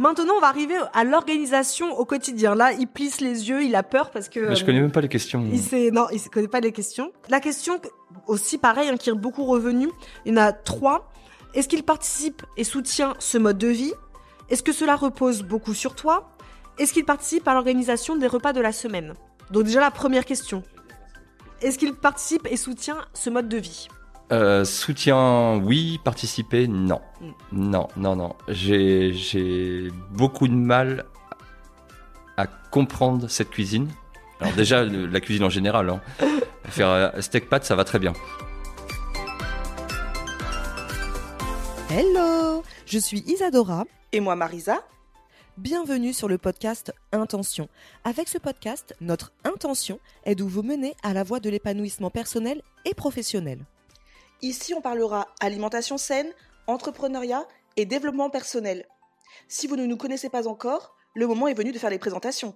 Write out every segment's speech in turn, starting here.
Maintenant, on va arriver à l'organisation au quotidien. Là, il plisse les yeux, il a peur parce que. Mais je connais même pas les questions. Il sait, non, il ne connaît pas les questions. La question aussi, pareil, hein, qui est beaucoup revenue. Il y en a trois. Est-ce qu'il participe et soutient ce mode de vie? Est-ce que cela repose beaucoup sur toi? Est-ce qu'il participe à l'organisation des repas de la semaine? Donc déjà la première question. Est-ce qu'il participe et soutient ce mode de vie? Euh, soutien, oui. Participer, non. Mm. Non, non, non. J'ai, j'ai beaucoup de mal à comprendre cette cuisine. Alors déjà, le- la cuisine en général. Hein. Faire euh, steak pâte, ça va très bien. Hello, je suis Isadora. Et moi, Marisa Bienvenue sur le podcast Intention. Avec ce podcast, notre intention est de vous mener à la voie de l'épanouissement personnel et professionnel. Ici, on parlera alimentation saine, entrepreneuriat et développement personnel. Si vous ne nous connaissez pas encore, le moment est venu de faire les présentations.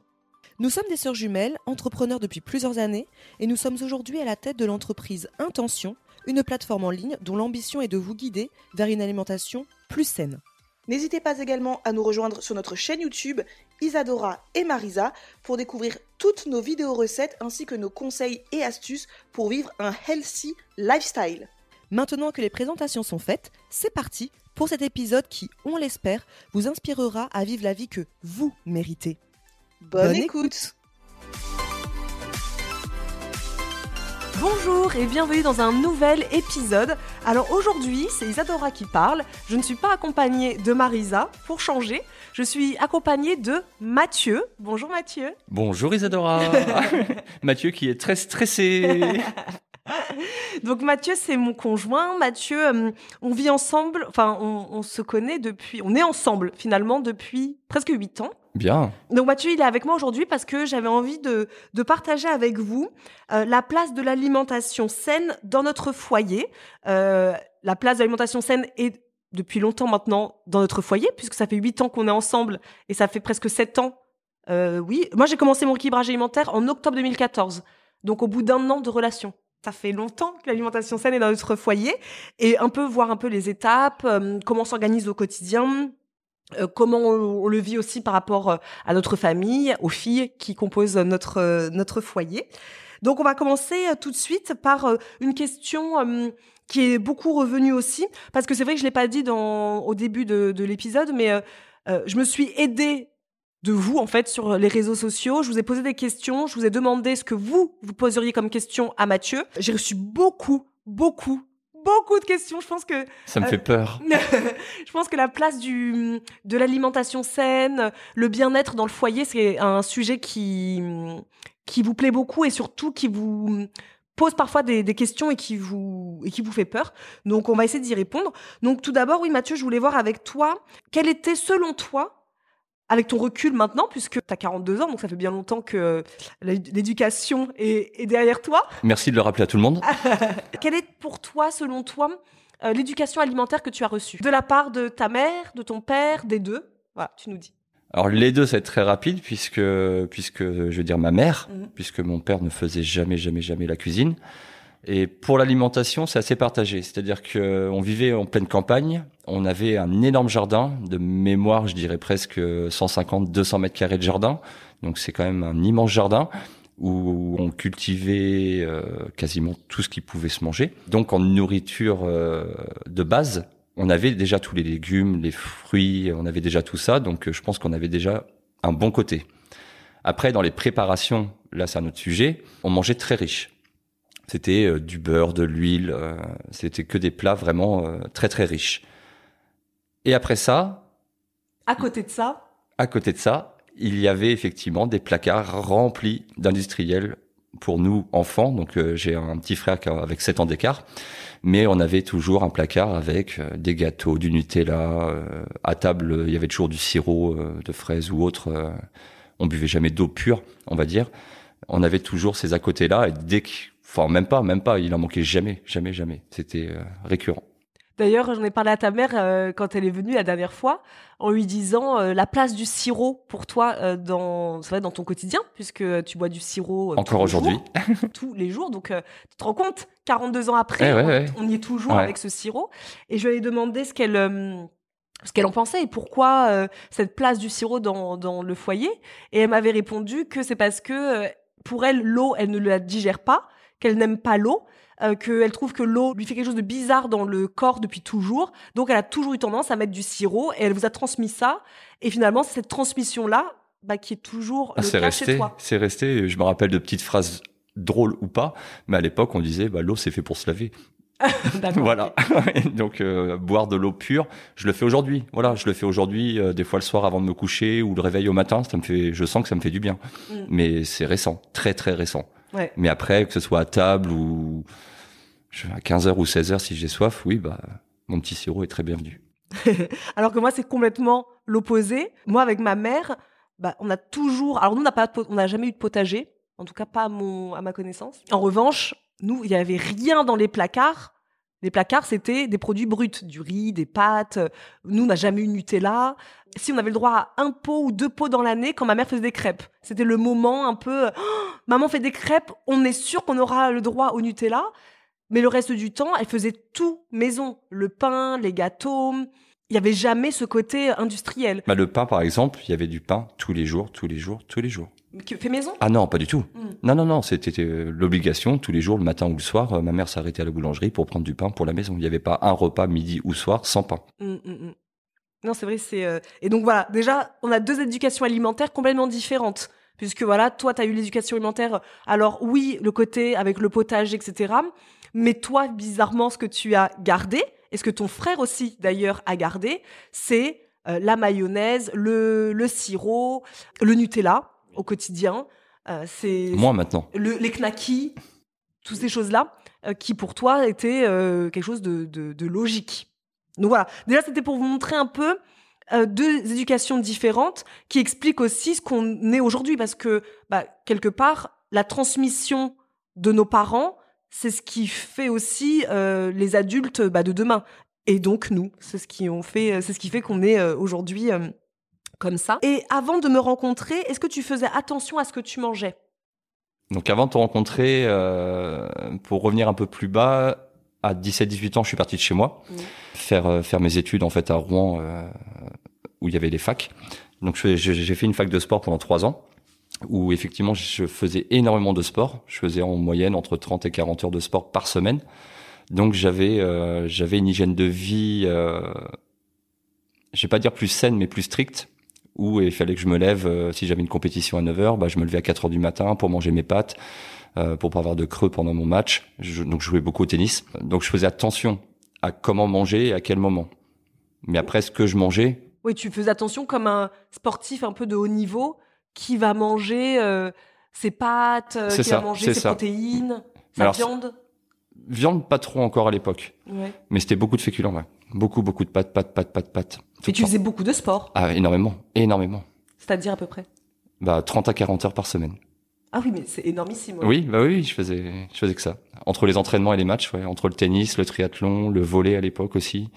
Nous sommes des sœurs jumelles, entrepreneurs depuis plusieurs années, et nous sommes aujourd'hui à la tête de l'entreprise Intention, une plateforme en ligne dont l'ambition est de vous guider vers une alimentation plus saine. N'hésitez pas également à nous rejoindre sur notre chaîne YouTube Isadora et Marisa pour découvrir toutes nos vidéos recettes ainsi que nos conseils et astuces pour vivre un healthy lifestyle. Maintenant que les présentations sont faites, c'est parti pour cet épisode qui, on l'espère, vous inspirera à vivre la vie que vous méritez. Bonne, Bonne écoute. Bonjour et bienvenue dans un nouvel épisode. Alors aujourd'hui, c'est Isadora qui parle. Je ne suis pas accompagnée de Marisa pour changer. Je suis accompagnée de Mathieu. Bonjour Mathieu. Bonjour Isadora. Mathieu qui est très stressé. Donc Mathieu, c'est mon conjoint. Mathieu, euh, on vit ensemble, enfin on, on se connaît depuis, on est ensemble finalement depuis presque 8 ans. Bien. Donc Mathieu, il est avec moi aujourd'hui parce que j'avais envie de, de partager avec vous euh, la place de l'alimentation saine dans notre foyer. Euh, la place de l'alimentation saine est depuis longtemps maintenant dans notre foyer, puisque ça fait 8 ans qu'on est ensemble et ça fait presque 7 ans. Euh, oui, moi j'ai commencé mon équilibrage alimentaire en octobre 2014, donc au bout d'un an de relation. Ça fait longtemps que l'alimentation saine est dans notre foyer et un peu voir un peu les étapes, euh, comment on s'organise au quotidien, euh, comment on, le vit aussi par rapport euh, à notre famille, aux filles qui composent notre notre foyer. Donc on va commencer tout de suite par une question qui est beaucoup revenue aussi parce que c'est vrai que je l'ai pas dit au début de, de l'épisode, mais je me suis aidée de vous en fait sur les réseaux sociaux. Je vous ai posé des questions, je vous ai demandé ce que vous vous poseriez comme question à Mathieu. J'ai reçu beaucoup, beaucoup, beaucoup de questions. Je pense que Ça me Euh, fait peur. je pense que la place du, de l'alimentation saine, le bien-être dans le foyer, c'est un sujet qui, qui vous plaît beaucoup et surtout qui vous pose parfois des, des questions et qui vous et qui vous fait peur. Donc on va essayer d'y répondre. Donc tout d'abord, oui Mathieu, je voulais voir avec toi quel était selon toi avec ton recul maintenant, puisque tu as 42 ans, donc ça fait bien longtemps que euh, l'éducation est, est derrière toi. Merci de le rappeler à tout le monde. Quelle est pour toi, selon toi, euh, l'éducation alimentaire que tu as reçue? De la part de ta mère, de ton père, des deux? Voilà, tu nous dis. Alors les deux, ça va être très rapide puisque puisque je veux dire ma mère, Mhm. puisque mon père ne faisait jamais jamais jamais la cuisine. Et pour l'alimentation, c'est assez partagé. C'est-à-dire que on vivait en pleine campagne, on avait un énorme jardin de mémoire, je dirais presque 150, 200 mètres carrés de jardin. Donc c'est quand même un immense jardin où on cultivait euh, quasiment tout ce qui pouvait se manger. Donc en nourriture euh, de base, on avait déjà tous les légumes, les fruits, on avait déjà tout ça. Donc euh, je pense qu'on avait déjà un bon côté. Après, dans les préparations, là c'est un autre sujet, on mangeait très riche. C'était euh, du beurre, de l'huile, euh, c'était que des plats vraiment euh, très très riches. Et après ça, À côté de ça, à côté de ça, il y avait effectivement des placards remplis d'industriels pour nous enfants. Donc euh, j'ai un petit frère avec 7 ans d'écart, mais on avait toujours un placard avec euh, des gâteaux, du Nutella. euh, à table, il y avait toujours du sirop de fraises ou autre. on buvait jamais d'eau pure, on va dire. On avait toujours ces à côté là et dès que, enfin même pas, même pas, il en manquait jamais, jamais, jamais. C'était euh, récurrent. D'ailleurs, j'en ai parlé à ta mère euh, quand elle est venue la dernière fois, en lui disant euh, la place du sirop pour toi euh, dans, vrai, dans ton quotidien, puisque tu bois du sirop Encore aujourd'hui. tous les jours. Donc, tu te rends compte, 42 ans après, Eh ouais, on, ouais. on y est toujours Ouais. avec ce sirop. Et je lui ai demandé ce qu'elle ce qu'elle en pensait et pourquoi cette place du sirop dans, dans le foyer. Et elle m'avait répondu que c'est parce que pour elle, l'eau, elle ne la digère pas, qu'elle n'aime pas l'eau, euh, qu'elle trouve que l'eau lui fait quelque chose de bizarre dans le corps depuis toujours. Donc elle a toujours eu tendance à mettre du sirop et elle vous a transmis ça. Et finalement, c'est cette transmission-là bah, qui est toujours Ah, le c'est cas chez resté, toi. c'est resté. Je me rappelle de petites phrases drôles ou pas, mais à l'époque on disait bah, l'eau c'est fait pour se laver. Voilà. Donc euh, boire de l'eau pure, je le fais aujourd'hui. Voilà, je le fais aujourd'hui euh, des fois le soir avant de me coucher ou le réveil au matin, ça me fait je sens que ça me fait du bien. Mm. Mais c'est récent, très très récent. Ouais. Mais après que ce soit à table ou à 15h ou 16h si j'ai soif, oui bah mon petit sirop est très bienvenu. Alors que moi, c'est complètement l'opposé. Moi, avec ma mère, bah, on a toujours. Alors, nous, on n'a jamais eu de potager. En tout cas, pas à, mon, à ma connaissance. En revanche, nous, il n'y avait rien dans les placards. Les placards, c'était des produits bruts, du riz, des pâtes. Nous, on n'a jamais eu Nutella. Si on avait le droit à un pot ou deux pots dans l'année, quand ma mère faisait des crêpes, c'était le moment un peu. Oh, maman fait des crêpes, on est sûr qu'on aura le droit au Nutella. Mais le reste du temps, elle faisait tout maison. Le pain, les gâteaux. Il n'y avait jamais ce côté industriel. Bah, le pain par exemple, il y avait du pain tous les jours, tous les jours, tous les jours. Que- Fait maison? Ah non, pas du tout. Mm. Non, non, non, c'était euh, l'obligation. Tous les jours, le matin ou le soir, euh, ma mère s'arrêtait à la boulangerie pour prendre du pain pour la maison. Il n'y avait pas un repas midi ou soir sans pain. Mm, mm, mm. Non, c'est vrai, c'est. euh, Et donc voilà, déjà, on a deux éducations alimentaires complètement différentes. Puisque voilà, toi, tu as eu l'éducation alimentaire. Alors, oui, le côté avec le potage, etc. Mais toi, bizarrement, ce que tu as gardé, et ce que ton frère aussi, d'ailleurs, a gardé, c'est euh, la mayonnaise, le, le sirop, le Nutella au quotidien. Euh, c'est Moi maintenant. le- les knackis, toutes ces choses-là, euh, qui pour toi étaient euh, quelque chose de, de- de logique. Donc voilà, déjà c'était pour vous montrer un peu deux éducations différentes qui expliquent aussi ce qu'on est aujourd'hui, parce que bah, quelque part, la transmission de nos parents, c'est ce qui fait aussi les adultes bah, de demain. Et donc nous, c'est ce qui fait, c'est ce qui fait qu'on est aujourd'hui comme ça. Et avant de me rencontrer, est-ce que tu faisais attention à ce que tu mangeais? Donc avant de te rencontrer, euh, pour revenir un peu plus bas, à 17-18 ans, je suis parti de chez moi, Mhm. faire euh, faire mes études en fait à Rouen, euh, où il y avait les facs. Donc j'ai j'ai fait une fac de sport pendant trois ans, où effectivement je faisais énormément de sport. Je faisais en moyenne entre 30 et 40 heures de sport par semaine. Donc j'avais euh, j'avais une hygiène de vie, euh, je vais pas dire plus saine, mais plus stricte où il fallait que je me lève, euh, si j'avais une compétition à 9h, bah, je me levais à 4h du matin pour manger mes pâtes, euh, pour pas avoir de creux pendant mon match. Je, donc je jouais beaucoup au tennis. Donc je faisais attention à comment manger et à quel moment. Mais après, ce que je mangeais, Oui, tu faisais attention comme un sportif un peu de haut niveau qui va manger euh, ses pâtes, euh, qui ça, va manger ses ça. protéines, sa Alors, viande. Viande pas trop encore à l'époque, Ouais. mais c'était beaucoup de féculents, ouais. Beaucoup, beaucoup de pâtes, pâtes, pâtes, pâtes, pâtes. Et tu faisais beaucoup de sport, Ah, énormément, énormément. c'est-à-dire à peu près? Bah, 30 à 40 heures par semaine. Ah oui, mais c'est énormissime. ouais. Oui, bah oui, je faisais, je faisais que ça. Entre les entraînements et les matchs, ouais, entre le tennis, le triathlon, le volley à l'époque aussi.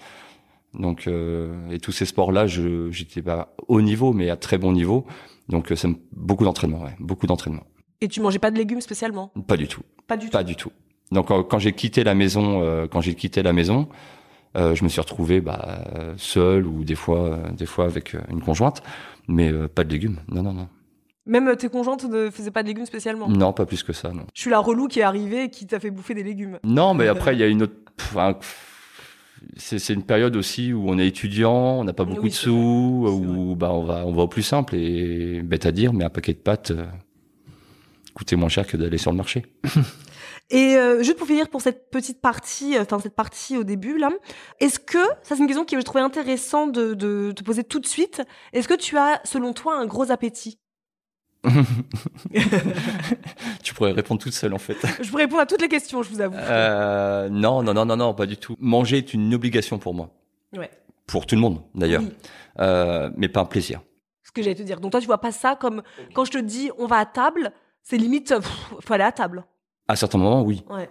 Donc, euh, et tous ces sports-là, je, j'étais pas haut niveau, mais à très bon niveau. Donc, euh, ça me, beaucoup d'entraînement, ouais, beaucoup d'entraînement. Et tu mangeais pas de légumes spécialement? Pas du tout, Pas du pas tout. du tout. Donc, quand, quand j'ai quitté la maison, euh, quand j'ai quitté la maison, euh, je me suis retrouvé bah, euh, seul ou des fois, euh, des fois avec euh, une conjointe, mais euh, pas de légumes. Non, non, non, Même euh, tes conjointes ne faisaient pas de légumes spécialement? non, pas plus que ça, non. Je suis la relou qui est arrivée et qui t'a fait bouffer des légumes. Non, mais après, il y a une autre. un- C'est une période aussi où on est étudiant, on n'a pas beaucoup Oui, de sous, où bah, on, va, on va au plus simple et bête à dire, mais un paquet de pâtes euh, coûtait moins cher que d'aller sur le marché. Et euh, juste pour finir pour cette petite partie, euh, enfin cette partie au début là, est-ce que ça c'est une question que je trouvais intéressant de, de te poser tout de suite. Est-ce que tu as, selon toi, un gros appétit? Tu pourrais répondre toute seule en fait. Je pourrais répondre à toutes les questions, je vous avoue. Euh, non, non, non, non, non, pas du tout. Manger est une obligation pour moi. Ouais. Pour tout le monde d'ailleurs, Oui, euh, mais pas un plaisir. ce que j'allais te dire. Donc toi, tu vois pas ça comme quand je te dis on va à table, c'est limite, pff, faut aller à table. À certains moments, oui, Ouais.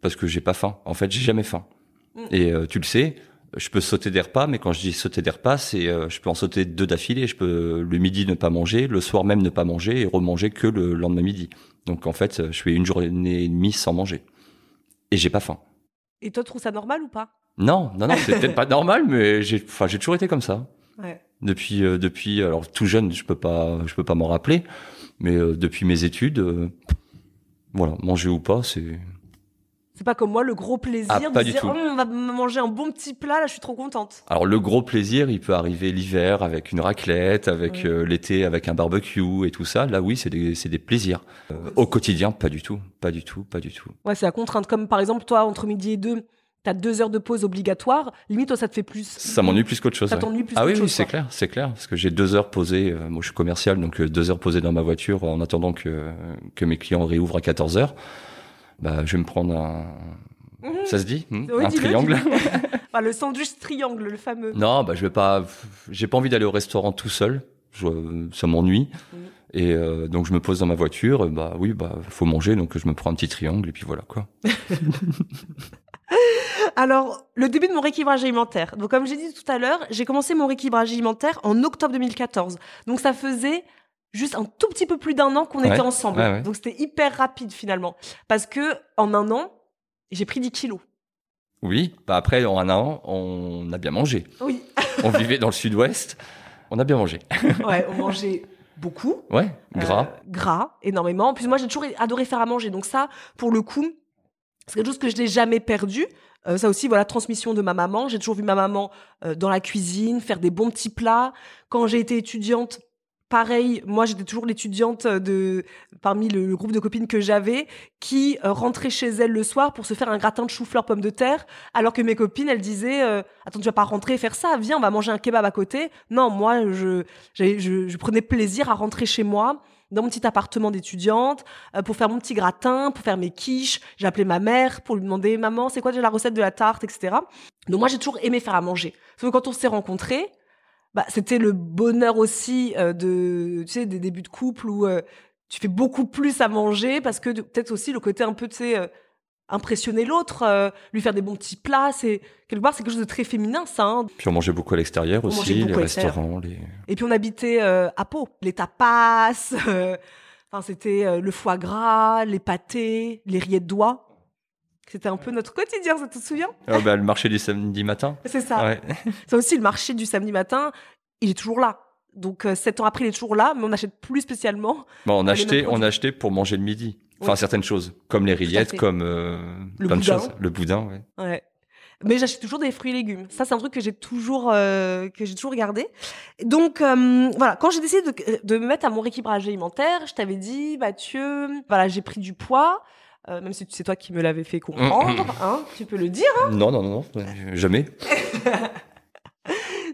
parce que j'ai pas faim. En fait, j'ai jamais faim. Mm. Et euh, tu le sais, je peux sauter des repas, mais quand je dis sauter des repas, c'est euh, je peux en sauter deux d'affilée. Je peux le midi ne pas manger, le soir même ne pas manger et remanger que le lendemain midi. Donc en fait, je fais une journée et demie sans manger. Et j'ai pas faim. Et toi, tu trouves ça normal ou pas? Non, non, non, c'est peut-être pas normal, mais j'ai, enfin, j'ai toujours été comme ça. Ouais. Depuis, euh, depuis, alors tout jeune, je peux pas, je peux pas m'en rappeler, mais euh, depuis mes études, euh, voilà, manger ou pas, c'est. C'est pas comme moi le gros plaisir Ah, de dire. Oh, on va manger un bon petit plat, là, je suis trop contente. Alors le gros plaisir, il peut arriver l'hiver avec une raclette, avec euh, l'été avec un barbecue et tout ça. Là, oui, c'est des, des plaisirs. Euh, au quotidien, pas du tout, pas du tout, pas du tout. Ouais, c'est la contrainte. Comme par exemple, toi, entre midi et deux, t'as deux heures de pause obligatoire. Limite, toi, ça te fait plus. Ça m'ennuie plus qu'autre chose. Ça ouais. t'ennuie plus Ah oui, oui, c'est clair, c'est clair, parce que j'ai deux heures posées. euh, moi, je suis commercial, donc euh, deux heures posées dans ma voiture en attendant que que mes clients réouvrent à 14 heures. Bah, je vais me prendre un. Mhm. Ça se dit hmm Oui, Un triangle. Enfin, le sandwich triangle, le fameux. Non, bah je vais pas. J'ai pas envie d'aller au restaurant tout seul. Je- ça m'ennuie. Mhm. Et euh, donc je me pose dans ma voiture. Bah oui, bah faut manger, donc je me prends un petit triangle et puis voilà quoi. Alors, le début de mon rééquilibrage alimentaire. Donc, comme j'ai dit tout à l'heure, j'ai commencé mon rééquilibrage alimentaire en octobre 2014. Donc, ça faisait juste un tout petit peu plus d'un an qu'on Ouais, était ensemble. ouais, ouais. Donc, c'était hyper rapide finalement. Parce que en un an, j'ai pris 10 kilos. Oui. Bah après en un an, on a bien mangé. Oui. On vivait dans le Sud-Ouest. On a bien mangé. Ouais, on mangeait beaucoup. Ouais. Gras. Euh, gras, énormément. En plus, moi, j'ai toujours adoré faire à manger. Donc ça, pour le coup, c'est quelque chose que je n'ai jamais perdu. Euh, ça aussi, voilà, transmission de ma maman. J'ai toujours vu ma maman euh, dans la cuisine, faire des bons petits plats. Quand j'ai été étudiante, pareil, moi, j'étais toujours l'étudiante de parmi le, groupe de copines que j'avais qui euh, rentrait chez elle le soir pour se faire un gratin de chou-fleur pomme de terre, alors que mes copines, elles disaient euh, Attends, tu vas pas rentrer et faire ça, viens, on va manger un kebab à côté. Non, moi, je prenais plaisir à rentrer chez moi dans mon petit appartement d'étudiante euh, pour faire mon petit gratin, pour faire mes quiches. J'appelais ma mère pour lui demander maman, c'est quoi déjà la recette de la tarte, etc. Donc moi j'ai toujours aimé faire à manger. Sauf que quand on s'est rencontrés, bah, c'était le bonheur aussi euh, de tu sais des débuts de couple où euh, tu fais beaucoup plus à manger parce que peut-être aussi le côté un peu tu sais impressionner l'autre, euh, lui faire des bons petits plats, c'est quelque part c'est quelque chose de très féminin ça. hein. Puis on mangeait beaucoup à l'extérieur aussi, les restaurants, les. Et puis on habitait euh, à Pau. Les tapas, euh, enfin c'était le foie gras, les pâtés, les rillettes d'oie. C'était un peu notre quotidien, ça te souviens? Ah bah, le marché du samedi matin. C'est ça. Ouais. Ça aussi, le marché du samedi matin, il est toujours là. Donc sept ans après, il est toujours là, mais on n'achète plus spécialement. Bon, on achetait, on achetait pour manger le midi. Enfin, Oui. certaines choses, comme les rillettes, comme euh, Le plein de boudin. choses. Le boudin, ouais. Ouais. Mais j'achète toujours des fruits et légumes. Ça, c'est un truc que j'ai toujours, euh, que j'ai toujours gardé. Donc, euh, voilà, quand j'ai décidé de, de me mettre à mon rééquilibrage alimentaire, je t'avais dit, Mathieu, voilà, j'ai pris du poids, euh, même si c'est toi qui me l'avais fait comprendre, hein, tu peux le dire. Non, non, non, non, jamais.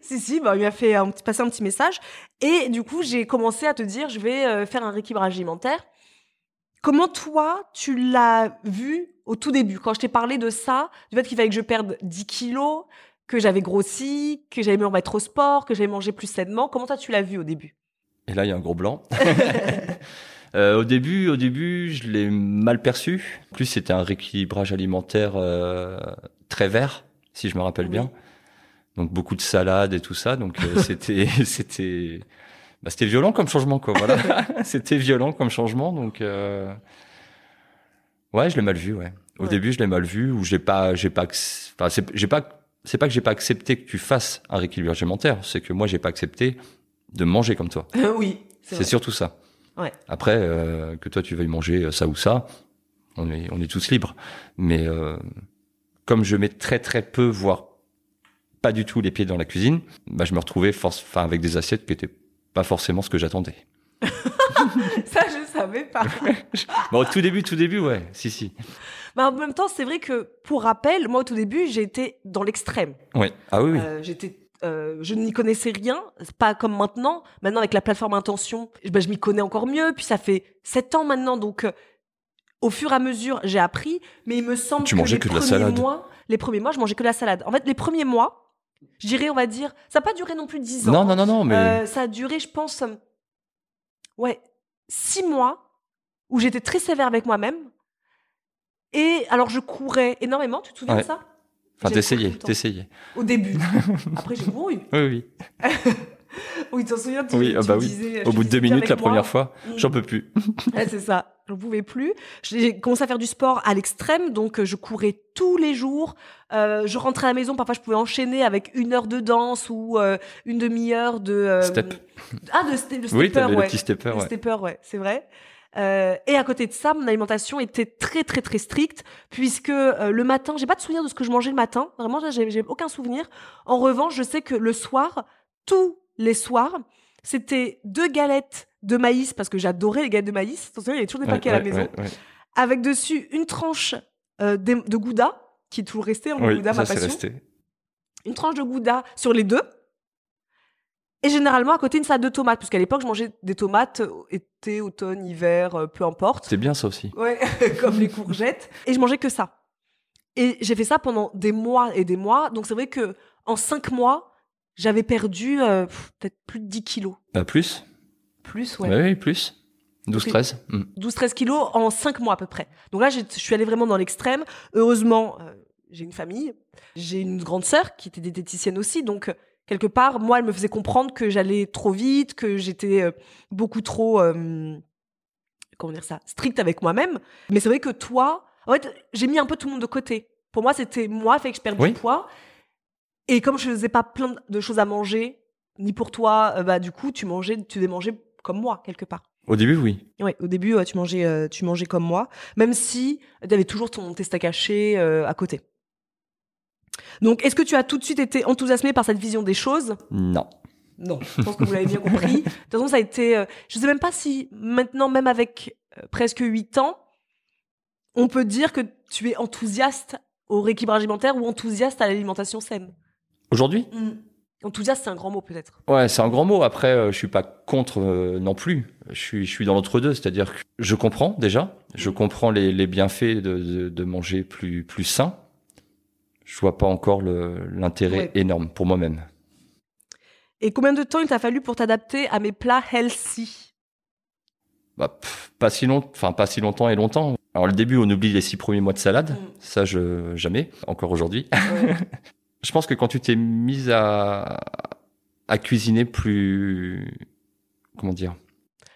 Si, si, bah, il m'a fait un petit- passer un petit message. Et du coup, j'ai commencé à te dire, je vais faire un rééquilibrage alimentaire. Comment toi, tu l'as vu au tout début, quand je t'ai parlé de ça, du fait qu'il fallait que je perde 10 kilos, que j'avais grossi, que j'allais me remettre au sport, que j'allais manger plus sainement. Comment toi, tu l'as vu au début? Et là, il y a un gros blanc. Euh, au début, au début, je l'ai mal perçu. En plus, c'était un rééquilibrage alimentaire euh, très vert, si je me rappelle Oui. bien. Donc beaucoup de salades et tout ça. Donc euh, c'était, c'était, bah, c'était violent comme changement, quoi. Voilà, c'était violent comme changement. Donc euh, ouais, je l'ai mal vu. Ouais. Au Ouais. début, je l'ai mal vu. Ou j'ai pas, j'ai pas, enfin, c'est, j'ai pas, c'est pas que j'ai pas accepté que tu fasses un rééquilibrage alimentaire. C'est que moi, j'ai pas accepté de manger comme toi. Oui, C'est surtout ça. Ouais. Après, euh, que toi tu veuilles manger ça ou ça, on est, on est tous libres. Mais euh, comme je mets très très peu, voire pas du tout les pieds dans la cuisine, bah, je me retrouvais force, enfin, avec des assiettes qui étaient pas forcément ce que j'attendais. Ça, je savais pas. Bon, au tout début, tout début, ouais, si si. Mais en même temps, c'est vrai que, pour rappel, moi, au tout début, j'ai été dans l'extrême. Ouais. Ah oui, oui. Euh, j'étais euh, je n'y connaissais rien, pas comme maintenant. Maintenant, avec la plateforme Intention, ben, je m'y connais encore mieux. Puis ça fait sept ans maintenant, donc euh, au fur et à mesure, j'ai appris. Mais il me semble Tu que mangeais les que de la premiers salade. mois, les premiers mois, je mangeais que de la salade. En fait, les premiers mois, je dirais, on va dire, ça n'a pas duré non plus dix ans. Non, non, non, non, mais Euh, ça a duré, je pense, euh, ouais, six mois où j'étais très sévère avec moi-même. Et alors, je courais énormément. Tu te souviens Ouais. de ça? Enfin, t'essayais, t'essayais. Au début. Après, j'ai couru. Oui, oui. Oui, tu t'en souviens tu, Oui, ah tu bah oui. disais, Au bout de deux minutes, la moi. première fois, Mm. j'en peux plus. Ouais, c'est ça. J'en pouvais plus. J'ai commencé à faire du sport à l'extrême, donc euh, je courais tous les jours. Euh, je rentrais à la maison, parfois je pouvais enchaîner avec une heure de danse ou euh, une demi-heure de euh, Step. Ah, de, ste- de stepper, Oui, ouais. le petit stepper, Le ouais. stepper, ouais, c'est vrai. Euh, et à côté de ça, mon alimentation était très très très stricte puisque euh, le matin, j'ai pas de souvenir de ce que je mangeais le matin. Vraiment, j'ai aucun souvenir. En revanche, je sais que le soir, tous les soirs, c'était deux galettes de maïs parce que j'adorais les galettes de maïs. Attention, il y avait toujours des Ouais, paquets à la maison ouais, avec dessus une tranche euh, de, de gouda qui est toujours resté. Hein, le Oui, gouda, ça ma passion. resté. Une tranche de gouda sur les deux. Et généralement à côté une salade de tomates, puisqu'à l'époque je mangeais des tomates euh, été, automne, hiver, euh, peu importe. C'est bien ça aussi. Ouais, comme les courgettes. Et je mangeais que ça. Et j'ai fait ça pendant des mois et des mois. Donc c'est vrai que en cinq mois, j'avais perdu euh, peut-être plus de 10 kilos. Bah, plus? Plus, ouais. ouais. Oui, plus. 12-13. Mm. 12-13 kilos en 5 mois à peu près. Donc là, je suis allée vraiment dans l'extrême. Heureusement, euh, j'ai une famille. J'ai une grande sœur qui était diététicienne aussi. Donc, euh, quelque part, moi, elle me faisait comprendre que j'allais trop vite, que j'étais euh, beaucoup trop, euh, comment dire ça, stricte avec moi-même. Mais c'est vrai que toi, en fait, j'ai mis un peu tout le monde de côté. Pour moi, c'était moi, fait que je perds Oui. du poids. Et comme je faisais pas plein de choses à manger, ni pour toi, euh, bah, du coup, tu mangeais, tu devais manger comme moi, quelque part. Au début, oui. Ouais, au début, ouais, tu mangeais, euh, tu mangeais comme moi, même si tu avais toujours ton test à cacher euh, à côté. Donc, est-ce que tu as tout de suite été enthousiasmé par cette vision des choses? Non. Non, je pense que vous l'avez bien compris. De toute façon, ça a été. euh, je sais même pas si maintenant, même avec euh, presque 8 ans, on peut dire que tu es enthousiaste au rééquilibrage alimentaire ou enthousiaste à l'alimentation saine. Aujourd'hui? Enthousiaste, c'est un grand mot peut-être. Ouais, c'est un grand mot. Après, euh, je suis pas contre euh, non plus. Je suis, je suis dans l'entre-deux, c'est-à-dire que je comprends déjà. Je comprends les, les bienfaits de, de, de manger plus, plus sain. Je vois pas encore l'intérêt Ouais. énorme pour moi-même. Et combien de temps il t'a fallu pour t'adapter à mes plats healthy? Bah, pff, pas si long, pas si longtemps et longtemps. Alors le début, on oublie les six premiers mois de salade. Mm. Ça, je jamais. Encore aujourd'hui. Ouais. Je pense que quand tu t'es mise à à cuisiner plus, comment dire?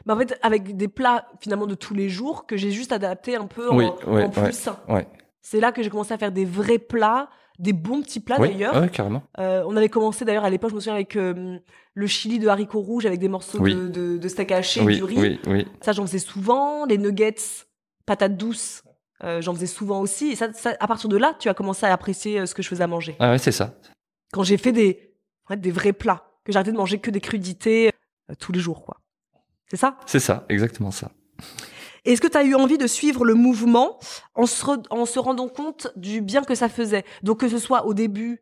Mais en fait, avec des plats finalement de tous les jours que j'ai juste adapté un peu Oui, en, ouais, en plus ouais. sain. Ouais. C'est là que j'ai commencé à faire des vrais plats, des bons petits plats Oui, d'ailleurs. ouais, carrément. Euh, on avait commencé d'ailleurs à l'époque, je me souviens, avec euh, le chili de haricots rouges avec des morceaux Oui. de, de, de steak haché, Oui, du riz. oui, oui. Ça, j'en faisais souvent. Les nuggets, patates douces, euh, j'en faisais souvent aussi. Et ça, ça- à partir de là, tu as commencé à apprécier euh, ce que je faisais à manger. Ah ouais, c'est ça. Quand j'ai fait des, des vrais plats, que arrêté de manger que des crudités euh, tous les jours, quoi. C'est ça? C'est ça, exactement ça. Est-ce que tu as eu envie de suivre le mouvement en se, en se rendant compte du bien que ça faisait? Donc que ce soit au début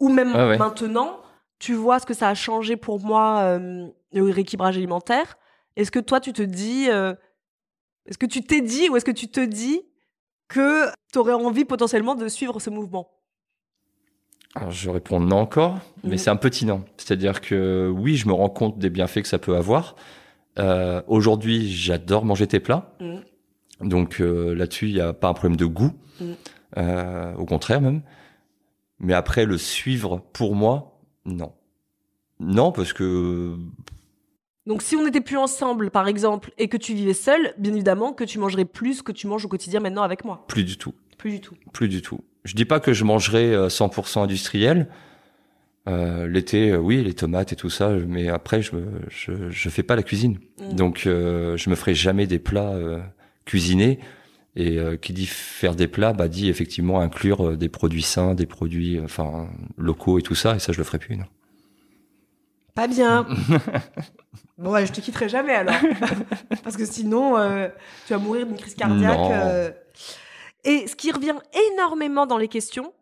ou même Ah ouais. maintenant, tu vois ce que ça a changé pour moi, euh, le rééquilibrage alimentaire? Est-ce que toi, tu te dis, euh, est-ce que tu t'es dit ou est-ce que tu te dis que tu aurais envie potentiellement de suivre ce mouvement? Alors je réponds non encore, mais Mhm. c'est un petit non. C'est-à-dire que oui, je me rends compte des bienfaits que ça peut avoir. Euh, Aujourd'hui, j'adore manger tes plats. Mhm. Donc euh, là-dessus, il n'y a pas un problème de goût. Mhm. Euh, au contraire même. Mais après, le suivre pour moi, non. Non, parce que Donc si on n'était plus ensemble, par exemple, et que tu vivais seul, bien évidemment que tu mangerais plus que tu manges au quotidien maintenant avec moi. plus du tout. Plus du tout. Plus du tout. Je dis pas que je mangerai euh, 100% industriel. Euh, L'été, euh, oui, les tomates et tout ça, mais après, je je, je fais pas la cuisine. Mhm. Donc, euh, je me ferai jamais des plats euh, cuisinés. Et euh, qui dit faire des plats, bah dit effectivement inclure euh, des produits sains, des produits, euh, enfin locaux et tout ça. Et ça, je le ferai plus. Non. Pas bien. bon, ouais, je te quitterai jamais alors. Parce que sinon, euh, tu vas mourir d'une crise cardiaque. Non. euh. Et ce qui revient énormément dans les questions,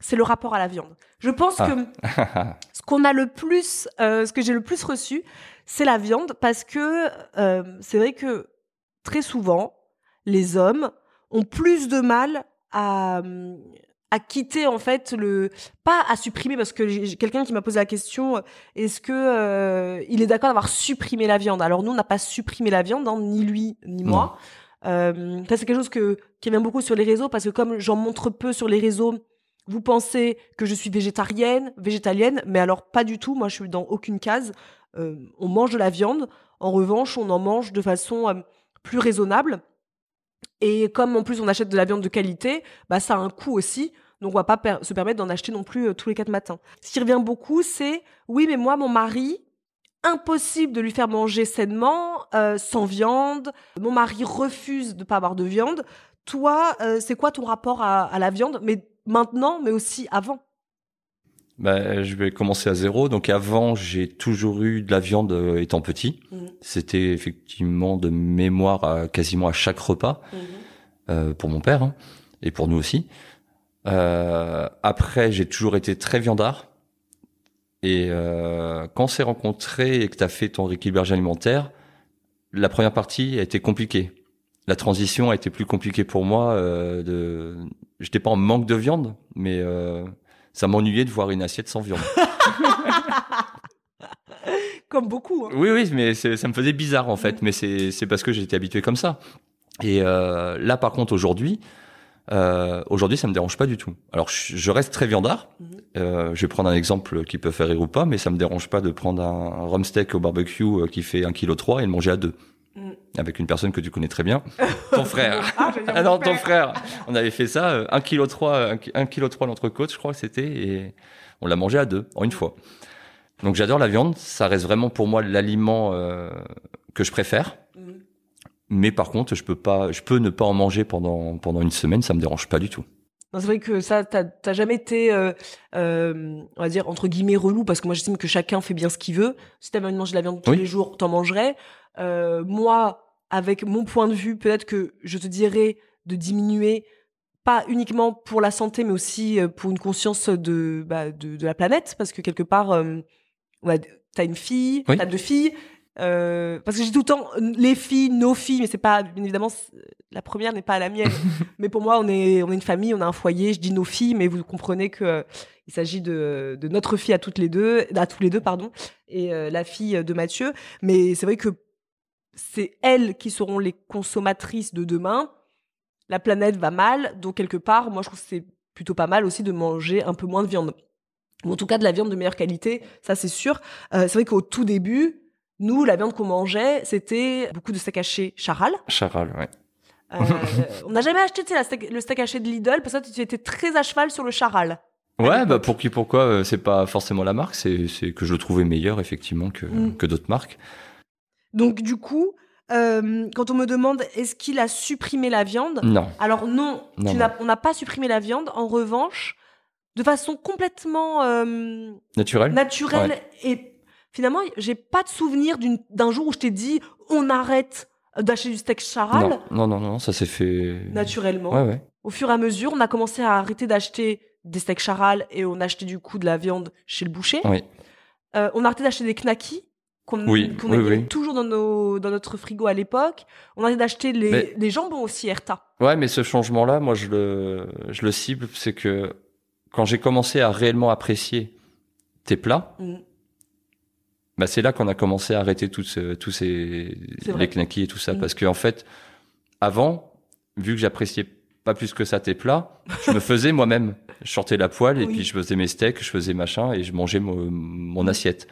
c'est le rapport à la viande. Je pense Ah. que ce qu'on a le plus, euh, ce que j'ai le plus reçu, c'est la viande parce que euh, c'est vrai que très souvent, les hommes ont plus de mal à, hum, à quitter en fait le pas à supprimer parce que quelqu'un qui m'a posé la question euh, est-ce que euh, il est d'accord d'avoir supprimé la viande? Alors nous on n'a pas supprimé la viande hein, ni lui ni moi euh, ça c'est quelque chose que qui vient beaucoup sur les réseaux parce que comme j'en montre peu sur les réseaux vous pensez que je suis végétarienne, végétalienne, mais alors pas du tout. Moi, je suis dans aucune case. Euh, on mange de la viande. En revanche, on en mange de façon euh, plus raisonnable. Et comme en plus on achète de la viande de qualité, bah ça a un coût aussi. Donc on va pas se permettre d'en acheter non plus euh, tous les quatre matins. Ce qui revient beaucoup, c'est oui, mais moi, mon mari, impossible de lui faire manger sainement, euh, sans viande. Mon mari refuse de pas avoir de viande. Toi, euh, c'est quoi ton rapport à, à la viande Mais maintenant, mais aussi avant? Bah, je vais commencer à zéro. Donc avant, j'ai toujours eu de la viande euh, étant petit. Mhm. C'était effectivement de mémoire à quasiment à chaque repas euh, pour mon père hein, et pour nous aussi. Euh, après, j'ai toujours été très viandard. Et euh, quand on s'est rencontrés et que tu as fait ton rééquilibrage alimentaire, la première partie a été compliquée. La transition a été plus compliquée pour moi. Euh, de... J'étais pas en manque de viande, mais euh, ça m'ennuyait de voir une assiette sans viande. Comme beaucoup. hein. Oui, oui, mais ça me faisait bizarre en fait, mais c'est parce que j'étais habitué comme ça. Et euh, là, par contre, aujourd'hui, euh, aujourd'hui, ça me dérange pas du tout. Alors, je, reste très viandard. Mhm. Euh, je vais prendre un exemple qui peut faire rire ou pas, mais ça me dérange pas de prendre un, un rhum steak au barbecue euh, qui fait 1,3 kg et le manger à deux. Mhm. Avec une personne que tu connais très bien, ton frère. Ah, Ah non, ton frère. On avait fait ça, euh, 1,3 kg, 1 kg l'entrecôte, je crois que c'était, et on l'a mangé à deux, en une fois. Donc j'adore la viande, ça reste vraiment pour moi l'aliment euh, que je préfère. Mhm. Mais par contre, je peux pas, je peux ne pas en manger pendant pendant une semaine, ça me dérange pas du tout. C'est vrai que ça, t'as t'as jamais été, euh, euh, on va dire, entre guillemets, relou, parce que moi, j'estime que chacun fait bien ce qu'il veut. Si t'avais envie de manger de la viande tous Oui. les jours, t'en mangerais. Euh, moi, avec mon point de vue, peut-être que je te dirais de diminuer, pas uniquement pour la santé, mais aussi euh, pour une conscience de, bah, de, de la planète, parce que quelque part, euh, a- t'as une fille, Oui. t'as deux filles. euh, parce que j'ai tout le temps les filles, nos filles, mais c'est pas bien évidemment la première n'est pas la mienne. mais pour moi, on est on est une famille, on a un foyer. Je dis nos filles, mais vous comprenez que euh, il s'agit de, de notre fille à toutes les deux, à tous les deux pardon, et euh, la fille de Mathieu. Mais c'est vrai que c'est elles qui seront les consommatrices de demain. La planète va mal, donc quelque part, moi je trouve que c'est plutôt pas mal aussi de manger un peu moins de viande. Ou en tout cas de la viande de meilleure qualité, ça c'est sûr. Euh, c'est vrai qu'au tout début, nous, la viande qu'on mangeait, c'était beaucoup de steak haché charal. Charal, ouais. Euh, on n'a jamais acheté la steak- le steak haché de Lidl parce que tu étais très à cheval sur le charal. Ouais, bah pour qui, pourquoi, euh, c'est pas forcément la marque, c'est c'est que je le trouvais meilleur effectivement que Mm. que d'autres marques. Donc du coup, euh, quand on me demande est-ce qu'il a supprimé la viande, Non, alors non, Non, tu non. n'as- on n'a pas supprimé la viande. En revanche, de façon complètement euh, naturel. naturelle et finalement, j'ai pas de souvenir d'un jour où je t'ai dit on arrête d'acheter du steak charal. Non, non, non, non, ça s'est fait. Naturellement. Ouais, ouais. Au fur et à mesure, on a commencé à arrêter d'acheter des steaks charal et on achetait du coup de la viande chez le boucher. Oui. Euh, on a arrêté d'acheter des knackis qu'on Oui, qu'on oui, avait oui. toujours dans, nos, dans notre frigo à l'époque. On a arrêté d'acheter les, Mais- les jambons aussi, Erta. Ouais, mais ce changement-là, moi, je le, je le cible, c'est que quand j'ai commencé à réellement apprécier tes plats, Mm. bah, c'est là qu'on a commencé à arrêter tous ce- tous ces, les knackis et tout ça. Mm. Parce que, en fait, avant, vu que j'appréciais pas plus que ça tes plats, je me faisais moi-même. Je sortais la poêle et Oui. puis je faisais mes steaks, je faisais machin et je mangeais mon, mon assiette.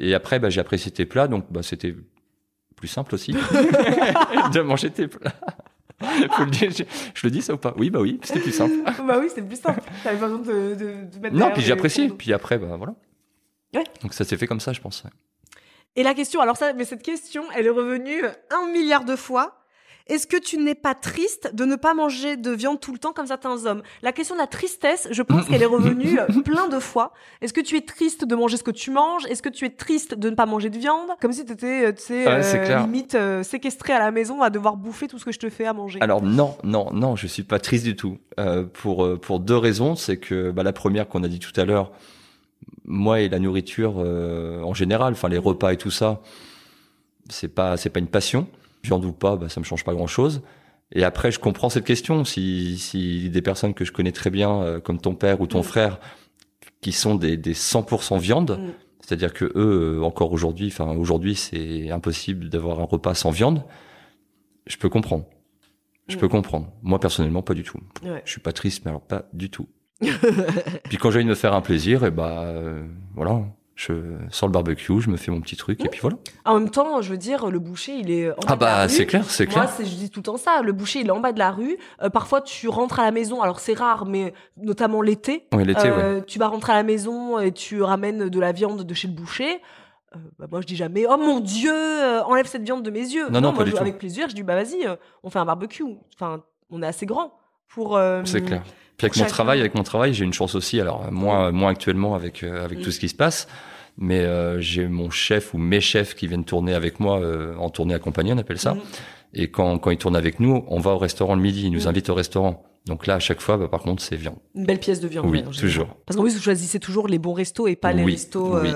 Et après, bah, j'ai apprécié tes plats, donc bah, c'était plus simple aussi de manger tes plats. Faut le dire, je, je le dis ça ou pas? Oui, bah oui, c'était plus simple. bah oui, c'est plus simple. T'avais pas besoin de, de, de mettre Non, puis j'ai apprécié. Puis après, bah voilà. Ouais. Donc ça s'est fait comme ça, je pense. Et la question, alors ça, mais cette question, elle est revenue un milliard de fois. Est-ce que tu n'es pas triste de ne pas manger de viande tout le temps comme certains hommes? La question de la tristesse, je pense qu'elle est revenue euh, plein de fois. Est-ce que tu es triste de manger ce que tu manges? Est-ce que tu es triste de ne pas manger de viande? Comme si tu étais, tu sais, Ouais, c'est euh, limite euh, séquestré à la maison à devoir bouffer tout ce que je te fais à manger. Alors non, non, non, je suis pas triste du tout. Euh, pour euh, pour deux raisons, c'est que bah, la première qu'on a dit tout à l'heure, moi et la nourriture euh, en général, enfin les repas et tout ça, c'est pas c'est pas une passion. Viande ou pas, bah, ça me change pas grand chose. Et après, je comprends cette question. Si si des personnes que je connais très bien, euh, comme ton père ou ton Mm. frère, qui sont des des 100% viande, Mm. c'est-à-dire que eux euh, encore aujourd'hui, enfin aujourd'hui, c'est impossible d'avoir un repas sans viande. Je peux comprendre. Je Mm. peux comprendre. Moi, personnellement, pas du tout. Ouais. Je suis pas triste, mais alors pas du tout. Puis quand j'ai envie de me faire un plaisir, et bah, euh, voilà. Je sors le barbecue, je me fais mon petit truc, et puis voilà. En même temps, je veux dire, le boucher, il est en bas Ah de la bah, rue. c'est clair, c'est Moi, clair. c'est, je dis tout le temps ça. Le boucher, il est en bas de la rue. Euh, parfois, tu rentres à la maison. Alors, c'est rare, mais notamment l'été. Oui, l'été, ouais. Euh, Tu vas rentrer à la maison et tu ramènes de la viande de chez le boucher. Euh, bah, moi, je dis jamais, oh mon Dieu, euh, enlève cette viande de mes yeux. Non, non, moi, pas du je- tout. avec plaisir, je dis, bah vas-y, on fait un barbecue. Enfin, on est assez grand pour. euh, C'est clair. Puis avec mon chacun. travail, avec mon travail, j'ai une chance aussi. Alors euh, moins, moins actuellement avec euh, avec tout ce qui se passe, mais euh, j'ai mon chef ou mes chefs qui viennent tourner avec moi euh, en tournée accompagnée, on appelle ça. Mhm. Et quand quand ils tournent avec nous, on va au restaurant le midi. Ils nous Mm. invitent au restaurant. Donc là, à chaque fois, bah, par contre, c'est viande. Une belle pièce de viande. Oui, toujours. Parce qu'en plus, vous choisissez toujours les bons restos et pas les Oui, restos. oui.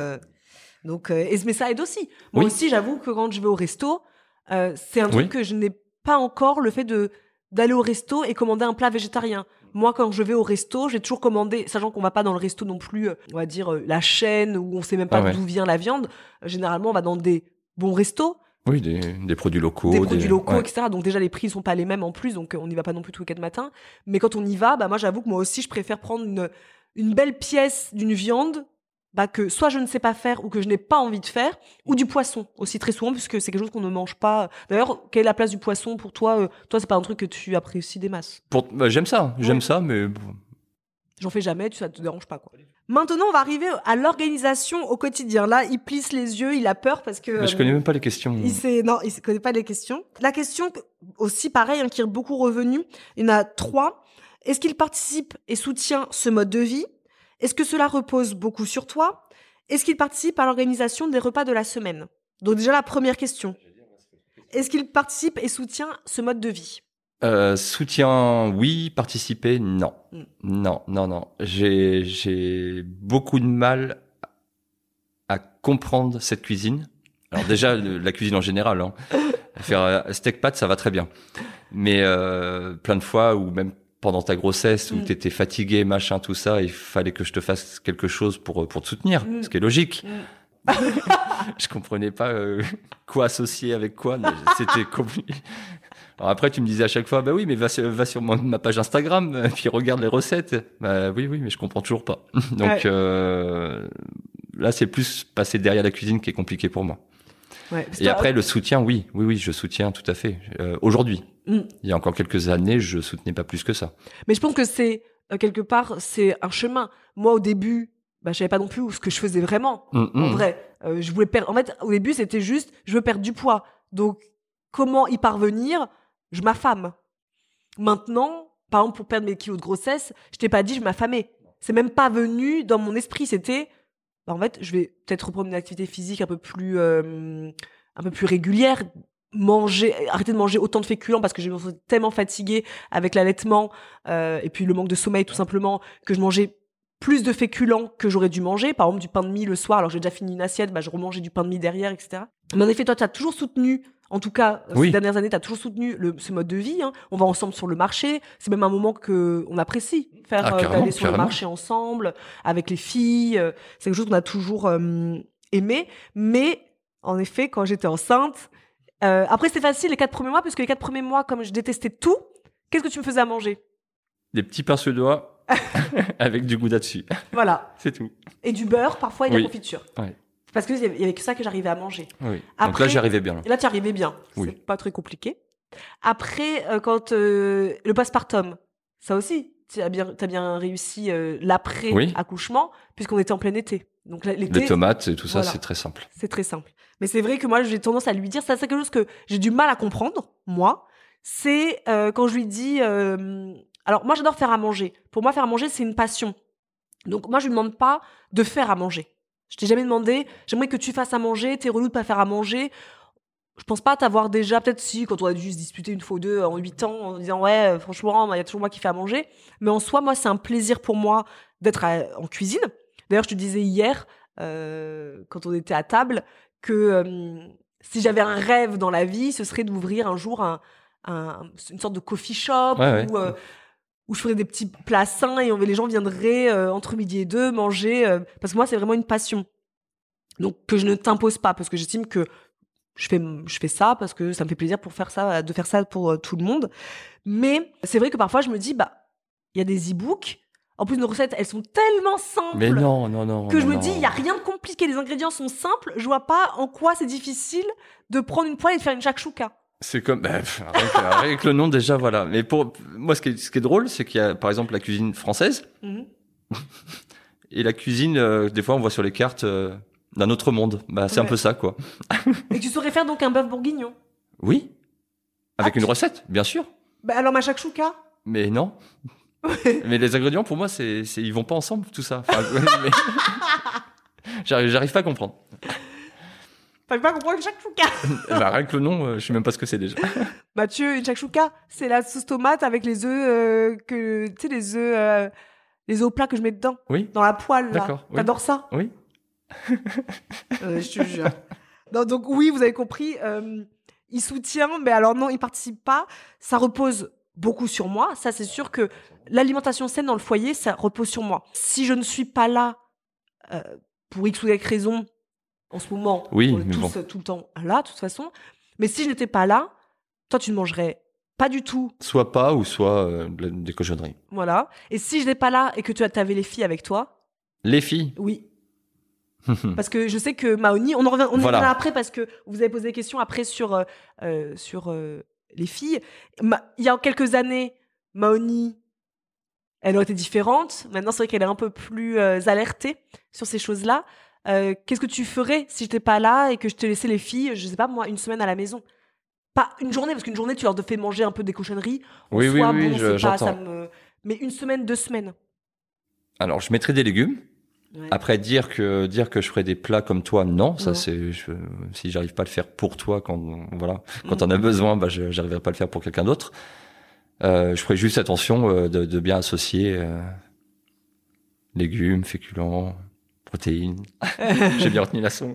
Donc, et, mais ça aide aussi. Moi aussi, j'avoue que quand je vais au resto, c'est un truc que je n'ai pas encore le fait de d'aller au resto et commander un plat végétarien. Moi, quand je vais au resto, j'ai toujours commandé, sachant qu'on va pas dans le resto non plus, euh, on va dire euh, la chaîne où on sait même pas Ah ouais. d'où vient la viande. Euh, généralement, on va dans des bons restos, Oui, des, des produits locaux. des produits locaux, ouais. etc. Donc déjà les prix sont pas les mêmes en plus, donc on n'y va pas non plus tous les quatre matins. Mais quand on y va, bah moi j'avoue que moi aussi je préfère prendre une, une belle pièce d'une viande, bah que soit je ne sais pas faire ou que je n'ai pas envie de faire, ou du poisson aussi très souvent puisque c'est quelque chose qu'on ne mange pas. D'ailleurs, quelle est la place du poisson pour toi euh, Toi c'est pas un truc que tu apprécies des masses. Pour- bah, j'aime ça, j'aime Ouais. ça, mais J'en fais jamais, ça te dérange pas quoi. Maintenant, on va arriver à l'organisation au quotidien. Là, il plisse les yeux, il a peur parce que. bah, je euh, connais même pas les questions. Il sait, non, il ne connaît pas les questions. La question que- aussi, pareil, hein, qui est beaucoup revenue, il y en a trois. Est-ce qu'il participe et soutient ce mode de vie? Est-ce que cela repose beaucoup sur toi? Est-ce qu'il participe à l'organisation des repas de la semaine? Donc déjà la première question. Est-ce qu'il participe et soutient ce mode de vie? Euh, soutien, oui. Participer, non. Mm. Non, non, non. J'ai, beaucoup de mal à comprendre cette cuisine. Alors déjà, la cuisine en général. Hein. Faire euh, steak pâte, ça va très bien. Mais euh, plein de fois, ou même pendant ta grossesse, où Mm. t'étais fatigué, machin, tout ça, il fallait que je te fasse quelque chose pour pour te soutenir, Mm. ce qui est logique. je comprenais pas euh, quoi associer avec quoi. C'était compliqué. Alors après, tu me disais à chaque fois, bah oui, mais va, sur- va sur ma, page Instagram, euh, puis regarde les recettes. Bah oui, oui, mais je comprends toujours pas. Donc Ouais. euh, là, c'est plus passer derrière la cuisine qui est compliqué pour moi. ouais, Et après, le soutien, oui, oui, oui, je soutiens tout à fait. Euh, Aujourd'hui, Mm. il y a encore quelques années, je soutenais pas plus que ça. Mais je pense que c'est, euh, quelque part, c'est un chemin. Moi, au début, bah, je savais pas non plus ce que je faisais vraiment. Mm, En mm. vrai, euh, je voulais perdre. En fait, au début, c'était juste, je veux perdre du poids. Donc, comment y parvenir? Je m'affame. Maintenant, par exemple, pour perdre mes kilos de grossesse, je t'ai pas dit je m'affamais. C'est même pas venu dans mon esprit. C'était, bah, en fait, je vais peut-être reprendre une activité physique un peu plus, euh, un peu plus régulière. Manger, arrêter de manger autant de féculents parce que je me sentais tellement fatiguée avec l'allaitement euh, et puis le manque de sommeil tout simplement que je mangeais plus de féculents que j'aurais dû manger, par exemple du pain de mie le soir, alors j'ai déjà fini une assiette, bah, je remangeais du pain de mie derrière, etc. Mais en effet, toi, tu as toujours soutenu, en tout cas, Oui. ces dernières années, tu as toujours soutenu le, ce mode de vie. hein. On va ensemble sur le marché, c'est même un moment que on apprécie, faire Ah, euh, d'aller sur le marché ensemble, avec les filles, euh, c'est quelque chose qu'on a toujours euh, aimé. Mais, en effet, quand j'étais enceinte, euh, après c'était facile les quatre premiers mois, parce que les quatre premiers mois, comme je détestais tout, qu'est-ce que tu me faisais à manger? Des petits pains suédois avec du gouda dessus. Voilà. C'est tout. Et du beurre, parfois, et de Oui. la confiture. Ouais. Parce qu'il y avait- que ça que j'arrivais à manger. Oui. Donc Après- là, j'y arrivais bien. Là, tu arrivais bien. Oui. C'est pas très compliqué. Après, euh, quand euh, le postpartum, ça aussi, tu as bien, réussi euh, Oui. l'après-accouchement, puisqu'on était en plein été. Donc là, l'été, Les tomates et tout ça, Voilà. c'est très simple. c'est très simple. Mais c'est vrai que moi, j'ai tendance à lui dire, ça c'est quelque chose que j'ai du mal à comprendre, moi. c'est euh, quand je lui dis. euh, alors, moi, j'adore faire à manger. Pour moi, faire à manger, c'est une passion. Donc, moi, je lui demande pas de faire à manger. Je t'ai jamais demandé, j'aimerais que tu fasses à manger, t'es relou de pas faire à manger. Je pense pas t'avoir déjà, peut-être si, quand on a dû se disputer une fois ou deux en 8 ans, en disant ouais, euh, franchement, il y a toujours moi qui fais à manger. Mais en soi, moi, c'est un plaisir pour moi d'être à- en cuisine. D'ailleurs, je te disais hier, euh, quand on était à table, que euh, si j'avais un rêve dans la vie, ce serait d'ouvrir un jour un, un- une sorte de coffee shop Ouais, ouais. où, euh, où je ferais des petits plats sains et on- les gens viendraient euh, entre midi et deux manger. parce que moi, c'est vraiment une passion. Donc, que je ne t'impose pas, parce que j'estime que je fais, je fais ça parce que ça me fait plaisir pour faire ça, de faire ça pour euh, tout le monde. Mais c'est vrai que parfois, je me dis, bah, il y a des e-books. En plus, nos recettes, elles sont tellement simples Mais non, non, non. que je non, me dis, il y a rien de compliqué. Les ingrédients sont simples. Je vois pas en quoi c'est difficile de prendre une poêle et de faire une shakshuka. C'est comme bah, que, rien que le nom déjà voilà. Mais pour moi ce qui est, ce qui est drôle c'est qu'il y a par exemple la cuisine française Mhm. et la cuisine euh, des fois on voit sur les cartes euh, d'un autre monde. Bah c'est un peu ça quoi. Et tu saurais faire donc un bœuf bourguignon. Oui. Avec Ah, une tu- recette, bien sûr. Bah alors ma shakshuka Mais non. Mais les ingrédients pour moi c'est ils vont pas ensemble tout ça. Enfin, ouais, mais- J'arrive pas à comprendre. T'arrives pas à comprendre une shakshuka Bah, rien que le nom euh, je sais même pas ce que c'est déjà. Mathieu, une shakshuka, c'est la sauce tomate avec les œufs euh, que tu sais les œufs euh, les œufs au plat que je mets dedans Oui. dans la poêle là. Oui. T'adores ça? Oui. Euh, je te jure. Non, donc oui, vous avez compris, euh, il soutient, mais alors non, il participe pas. Ça repose beaucoup sur moi. Ça, c'est sûr que l'alimentation saine dans le foyer, ça repose sur moi. Si je ne suis pas là euh, pour X ou Y raison, en ce moment, Oui, on est mais tous bon. tout le temps là, de toute façon. Mais si je n'étais pas là, toi, tu ne mangerais pas du tout. Soit pas ou soit euh, des cochonneries. Voilà. Et si je n'étais pas là et que tu avais les filles avec toi, Les filles? oui, Parce que je sais que Maoni, on en revient, on reviendra après parce que vous avez posé des questions après sur, euh, euh, sur euh, les filles. Ma- il y a quelques années, Maoni, elle aurait été différente. Maintenant, c'est vrai qu'elle est un peu plus euh, alertée sur ces choses-là. Euh, Qu'est-ce que tu ferais si j'étais pas là et que je te laissais les filles, je sais pas moi, une semaine à la maison? Pas une journée, parce qu'une journée, tu leur fais manger un peu des cochonneries. Oui, oui, oui, bon, je- pas- ça me- Mais une semaine, deux semaines. Alors, je mettrais des légumes. Ouais. Après, dire que dire que je ferais des plats comme toi, non, ça c'est je- si j'arrive pas à le faire pour toi quand voilà quand Mm. on a besoin, bah je j'arriverai pas à le faire pour quelqu'un d'autre. Euh, je ferai juste attention euh, de, de bien associer euh, légumes, féculents, protéines. J'ai bien retenu la son.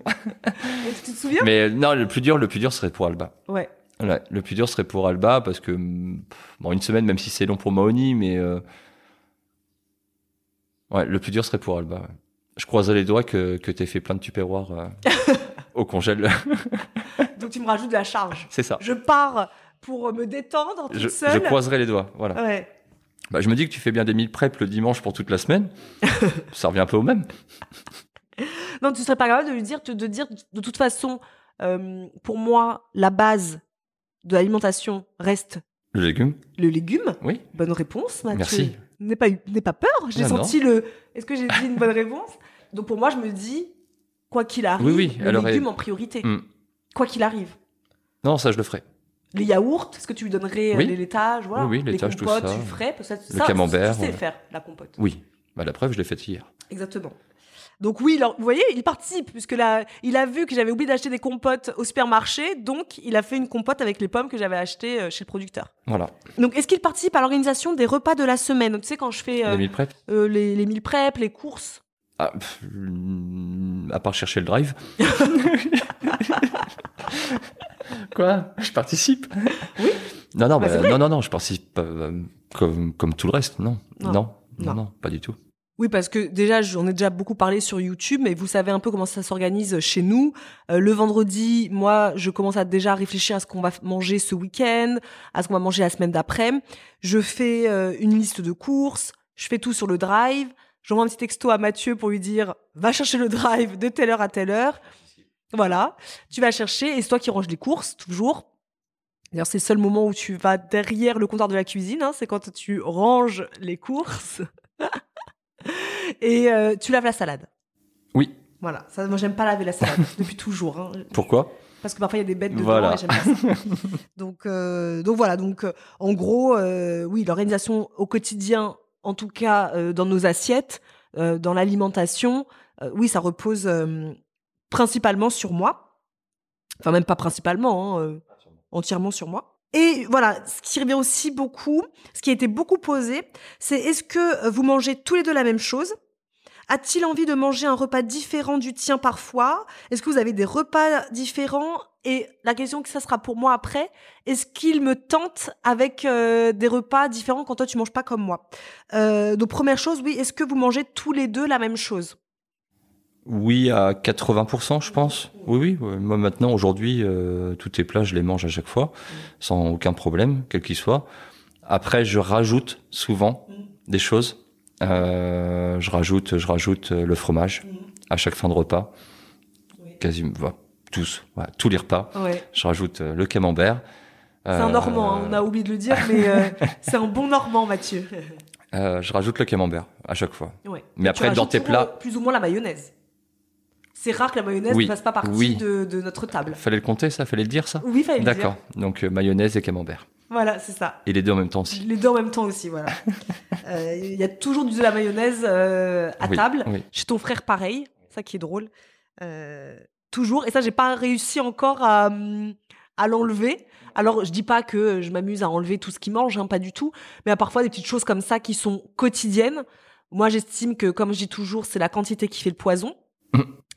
Et tu te souviens? Mais non, le plus dur, le plus dur serait pour Alba. Ouais. Ouais, le plus dur serait pour Alba parce que bon une semaine, même si c'est long pour Maoni, mais euh, ouais, le plus dur serait pour Alba. ouais. Je croiserais les doigts que que t'aies fait plein de tupperwares euh, au congèle. Donc tu me rajoutes de la charge. c'est ça. Je pars pour me détendre toute Je, seule. je croiserai les doigts. Voilà. Ouais. Bah, je me dis que tu fais bien des mille prep le dimanche pour toute la semaine. ça revient un peu au même. Non, tu serais pas capable de lui dire, de dire de toute façon, euh, pour moi, la base de l'alimentation reste Le légume. le légume. Oui. Bonne réponse, Mathieu. Merci. N'aie pas, eu- pas peur. J'ai Non, senti le. Est-ce que j'ai dit une bonne réponse? Donc pour moi, je me dis, quoi qu'il arrive, Oui, oui, le légume en priorité. Hmm. Quoi qu'il arrive. Non, ça je le ferai. Les yaourts, est-ce que tu lui donnerais euh, Oui. les laitages voilà. Oui, Les tout ça. tu ferais. ça, Le ça, camembert, Tu sais ouais. faire la compote. Oui. Bah la preuve, je l'ai faite hier. Exactement. Donc oui, alors, vous voyez, il participe, puisque là, il a vu que j'avais oublié d'acheter des compotes au supermarché, donc il a fait une compote avec les pommes que j'avais achetées euh, chez le producteur. Voilà. Donc est-ce qu'il participe à l'organisation des repas de la semaine? Tu sais, quand je fais euh, Les mille prep? euh, les, les meal prep, les courses, Ah, pff, mm, à part chercher le drive. Quoi? Je participe? Oui. Non, non, Bah, bah, non, non, non, je participe euh, comme, comme tout le reste. Non, Non. non, non, Non. non, pas du tout. Oui, parce que déjà, j'en ai déjà beaucoup parlé sur YouTube, mais vous savez un peu comment ça s'organise chez nous. Euh, le vendredi, moi, je commence à déjà réfléchir à ce qu'on va manger ce week-end, à ce qu'on va manger la semaine d'après. Je fais euh, une liste de courses, je fais tout sur le drive. J'envoie un petit texto à Mathieu pour lui dire va chercher le drive de telle heure à telle heure. Voilà, tu vas chercher et c'est toi qui ranges les courses toujours. D'ailleurs, c'est le seul moment où tu vas derrière le comptoir de la cuisine, hein, c'est quand tu ranges les courses. et euh, tu laves la salade. Oui. Voilà, ça, moi j'aime pas laver la salade depuis toujours. hein. Pourquoi? Parce que parfois il y a des bêtes dedans Voilà. et j'aime pas ça. donc, euh, donc voilà, donc euh, en gros, euh, oui, l'organisation au quotidien, en tout cas dans nos assiettes, dans l'alimentation, oui, ça repose principalement sur moi. Enfin, même pas principalement, hein, entièrement sur moi. Et voilà, ce qui revient aussi beaucoup, ce qui a été beaucoup posé, c'est est-ce que vous mangez tous les deux la même chose? A-t-il envie de manger un repas différent du tien parfois? Est-ce que vous avez des repas différents? Et la question que ça sera pour moi après, est-ce qu'il me tente avec euh, des repas différents quand toi tu manges pas comme moi? Euh, Donc première chose, oui, est-ce que vous mangez tous les deux la même chose? Oui, à 80%, je pense. Oui, oui. Moi, maintenant, aujourd'hui, euh, tous tes plats, je les mange à chaque fois, sans aucun problème, quel qu'il soit. Après, je rajoute souvent des choses. Euh, je rajoute, je rajoute euh, le fromage à chaque fin de repas. Quasiment, voilà, tous, voilà, tous les repas. Ouais. Je rajoute euh, le camembert. C'est un normand, hein, on a oublié de le dire, mais euh, c'est un bon normand, Mathieu. Euh, je rajoute le camembert à chaque fois. Ouais. Mais après, dans tes plats- euh, Plus ou moins la mayonnaise. C'est rare que la mayonnaise Oui, ne fasse pas partie oui. de, de notre table. Fallait le compter, ça Fallait le dire, ça Oui, fallait le dire. D'accord. Donc, euh, mayonnaise et camembert. Voilà, c'est ça. Et les deux en même temps aussi. Les deux en même temps aussi, voilà. Euh, Il y a toujours du de la mayonnaise euh, à Oui, table. Chez ton frère, pareil. Ça qui est drôle. Euh, toujours. Et ça, j'ai pas réussi encore à, hum, à l'enlever. Alors, je dis pas que je m'amuse à enlever tout ce qu'il mange, hein, pas du tout. Mais à parfois des petites choses comme ça qui sont quotidiennes. Moi, j'estime que, comme je dis toujours, c'est la quantité qui fait le poison.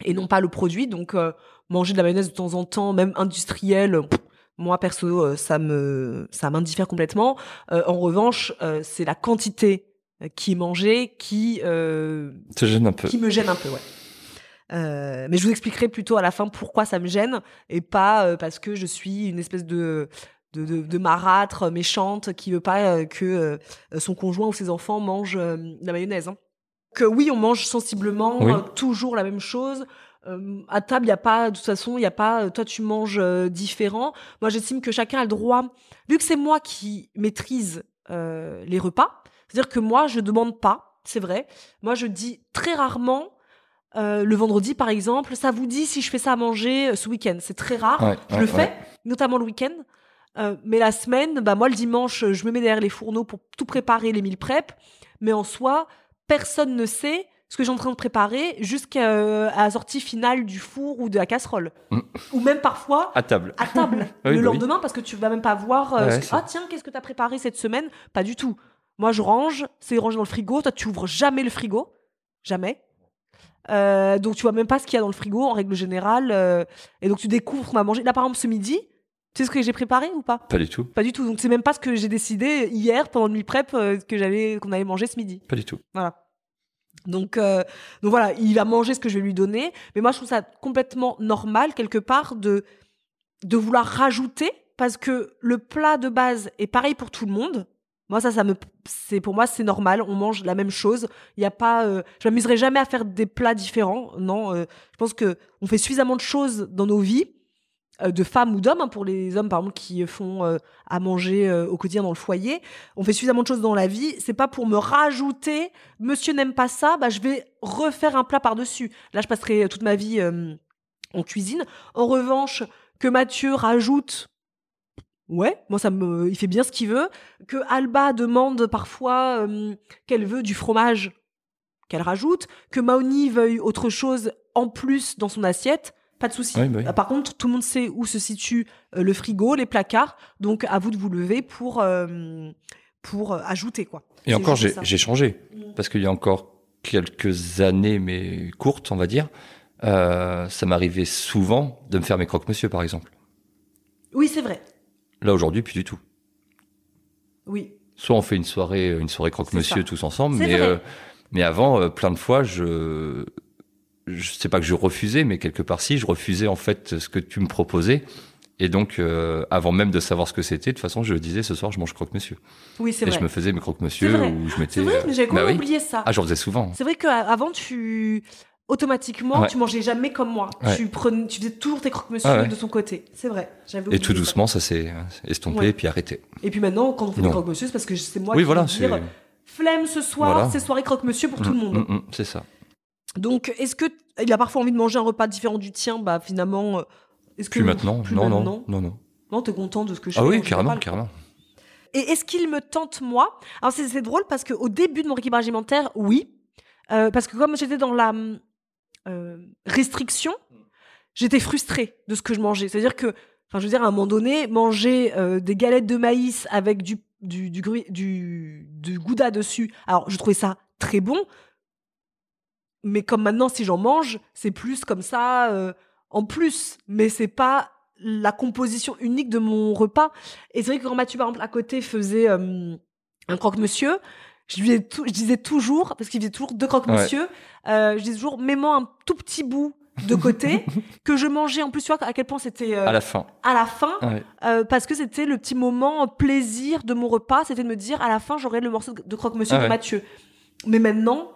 Et non pas le produit. Donc, euh, manger de la mayonnaise de temps en temps, même industrielle, pff, moi perso, euh, ça me, ça m'indiffère complètement. Euh, en revanche, euh, c'est la quantité euh, qui est mangée qui, euh, Ça gêne un peu. qui me gêne un peu, ouais. Euh, mais je vous expliquerai plutôt à la fin pourquoi ça me gêne et pas euh, parce que je suis une espèce de de, de, de marâtre méchante qui veut pas euh, que euh, son conjoint ou ses enfants mangent euh, de la mayonnaise. Hein. Que oui, on mange sensiblement Oui. euh, toujours la même chose. Euh, à table, il y a pas, de toute façon, il y a pas. euh, Toi, tu manges euh, différent. Moi, j'estime que chacun a le droit, vu que c'est moi qui maîtrise euh, les repas. C'est-à-dire que moi, je demande pas. C'est vrai. Moi, je dis très rarement. le vendredi, par exemple, ça vous dit si je fais ça à manger ce week-end. C'est très rare. Ouais, je ouais, le fais, ouais. notamment le week-end. Mais la semaine, bah moi le dimanche, je me mets derrière les fourneaux pour tout préparer les meal prep. Mais en soi, personne ne sait ce que j'ai en train de préparer jusqu'à euh, la sortie finale du four ou de la casserole. Mm. Ou même parfois À table. à table Oui, le bah oui. lendemain parce que tu vas même pas voir euh, Ouais, ce que- c'est- ah tiens qu'est-ce que tu as préparé cette semaine? Pas du tout moi je range c'est rangé dans le frigo toi tu ouvres jamais le frigo jamais Euh, donc tu vois même pas ce qu'il y a dans le frigo en règle générale euh, et donc tu découvres qu'on a mangé là par exemple ce midi tu sais ce que j'ai préparé ou pas? Pas du tout. pas du tout donc c'est même pas ce que j'ai décidé hier pendant le meal prep euh, que j'allais qu'on allait manger ce midi Pas du tout. voilà. Donc, euh, donc voilà, il va manger ce que je vais lui donner. Mais moi, je trouve ça complètement normal, quelque part, de, de vouloir rajouter, parce que le plat de base est pareil pour tout le monde. Moi, ça, ça me, c'est pour moi, c'est normal. On mange la même chose. Il y a pas, euh, je m'amuserai jamais à faire des plats différents. Non, je pense que on fait suffisamment de choses dans nos vies, de femmes ou d'hommes. hein, pour les hommes, par exemple, qui font euh, à manger euh, au quotidien dans le foyer, on fait suffisamment de choses dans la vie. C'est pas pour me rajouter. Monsieur n'aime pas ça, bah je vais refaire un plat par dessus. Là, je passerai toute ma vie euh, en cuisine. En revanche, que Mathieu rajoute Ouais, moi ça me, il fait bien ce qu'il veut. Que Alba demande parfois euh, qu'elle veut du fromage, qu'elle rajoute. Que Maoni veuille autre chose en plus dans son assiette, pas de souci. Oui, bah oui. Par contre, tout le monde sait où se situe euh, le frigo, les placards. Donc à vous de vous lever pour euh, pour euh, ajouter quoi. Et encore, j'ai changé. Mm. Parce qu'il y a encore quelques années, mais courtes, on va dire, euh, ça m'arrivait souvent de me faire mes croque-monsieur, par exemple. Oui, c'est vrai. Là, aujourd'hui, plus du tout. Oui. Soit on fait une soirée, une soirée croque-monsieur tous ensemble, mais, euh, avant, euh, plein de fois, je, je sais pas que je refusais, mais quelque part si, je refusais en fait ce que tu me proposais. Et donc, euh, avant même de savoir ce que c'était, de toute façon, je disais ce soir, je mange croque-monsieur. Oui, c'est Et vrai. je me faisais mes croque-monsieur ou je mettais. C'est vrai, euh, mais j'avais bah complètement oui. oublié ça. Ah, j'en faisais souvent. C'est vrai qu'avant, tu automatiquement, Ouais. tu mangeais jamais comme moi. Ouais. Tu prenais, tu faisais toujours tes croque-monsieur Ah ouais. de ton côté. C'est vrai. Et tout doucement, ça s'est euh, estompé et puis arrêté. Et puis maintenant, quand on fait des croque-monsieur, c'est parce que c'est moi oui, qui voilà, dire flemme ce soir, Voilà. c'est soirée croque-monsieur pour tout le Mm, monde. mm, mm, c'est ça. Donc, est-ce que il a parfois envie de manger un repas différent du tien? Bah finalement, euh, Est-ce Plus maintenant. plus non, maintenant? Non, non, non. Non, t'es content de ce que je Ah fais oui, en carrément, carrément. Et est-ce qu'il me tente moi? Alors c'est drôle parce qu'au début de mon rééquilibrage alimentaire, oui. Euh, parce que comme j'étais dans la hum, euh, restriction, j'étais frustrée de ce que je mangeais. C'est-à-dire que, enfin, je veux dire, à un moment donné, manger euh, des galettes de maïs avec du, du, du, gru- du, du gouda dessus, alors je trouvais ça très bon. Mais comme maintenant, si j'en mange, c'est plus comme ça euh, en plus. Mais c'est pas la composition unique de mon repas. Et c'est vrai que quand Mathieu, par exemple, à côté faisait euh, un croque-monsieur, je, lui ai tou- je disais toujours, parce qu'il faisait toujours deux croque-monsieur, euh, je disais toujours, mets-moi un tout petit bout de côté, que je mangeais en plus, tu vois, à quel point c'était euh, À la fin. à la fin, Ouais. euh, parce que c'était le petit moment plaisir de mon repas, c'était de me dire, à la fin, j'aurai le morceau de- croque-monsieur Ah de ouais. Mathieu. Mais maintenant,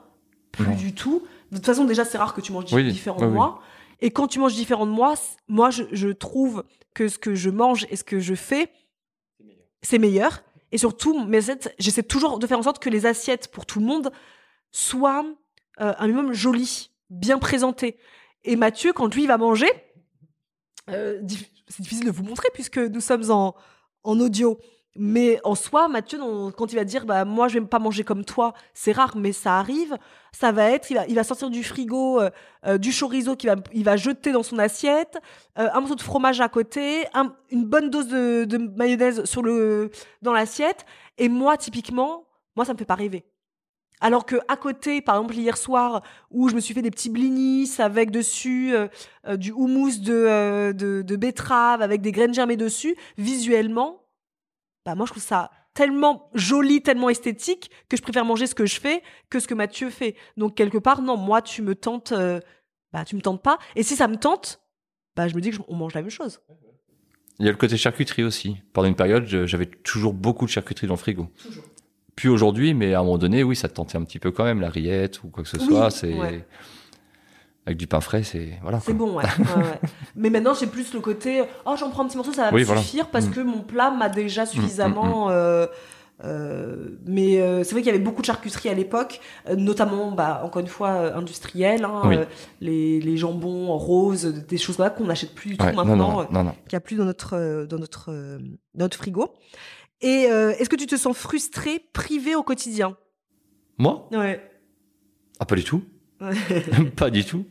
plus Non. du tout. De toute façon, déjà, c'est rare que tu manges Oui, différent oui, de moi. Et quand tu manges différent de moi, moi, je, je trouve que ce que je mange et ce que je fais, c'est meilleur. Et surtout, mes j'essaie toujours de faire en sorte que les assiettes pour tout le monde soient euh, un minimum jolies, bien présentées. Et Mathieu, quand lui il va manger, euh, c'est difficile de vous montrer puisque nous sommes en, en audio. Mais en soi, Mathieu, quand il va dire bah moi je vais pas manger comme toi, c'est rare, mais ça arrive. Ça va être, il va, sortir du frigo euh, euh, du chorizo qu'il va, il va jeter dans son assiette, euh, un morceau de fromage à côté, un- une bonne dose de, mayonnaise sur le dans l'assiette. Et moi, typiquement, moi ça me fait pas rêver. Alors que à côté, par exemple hier soir, où je me suis fait des petits blinis avec dessus du houmous de, de, de betterave avec des graines germées dessus, visuellement, bah moi je trouve ça tellement joli, tellement esthétique que je préfère manger ce que je fais que ce que Mathieu fait. Donc quelque part, non, moi tu me tentes, euh, bah tu me tentes pas. Et si ça me tente, bah je me dis que je- on mange la même chose. Il y a le côté charcuterie aussi. Pendant une période, j'avais toujours beaucoup de charcuterie dans le frigo. Plus aujourd'hui, mais à un moment donné, oui, ça te tentait un petit peu quand même, la rillette ou quoi que ce Oui, soit. C'est ouais. Avec du pain frais, c'est voilà. C'est bon, ouais. ouais, ouais. Mais maintenant, j'ai plus le côté oh, j'en prends un petit morceau, ça va Oui, me voilà. suffire parce Mm. que mon plat m'a déjà suffisamment. euh, euh, mais euh, c'est vrai qu'il y avait beaucoup de charcuterie à l'époque, notamment, bah, encore une fois, industrielle, hein, Oui. les, les jambons roses, des choses là qu'on n'achète plus du tout Ouais, maintenant, qu'il n'y a plus dans notre, dans notre, dans notre frigo. Et est-ce que tu te sens frustré, privé au quotidien? Moi? Ouais. Ah, pas du tout. pas du tout.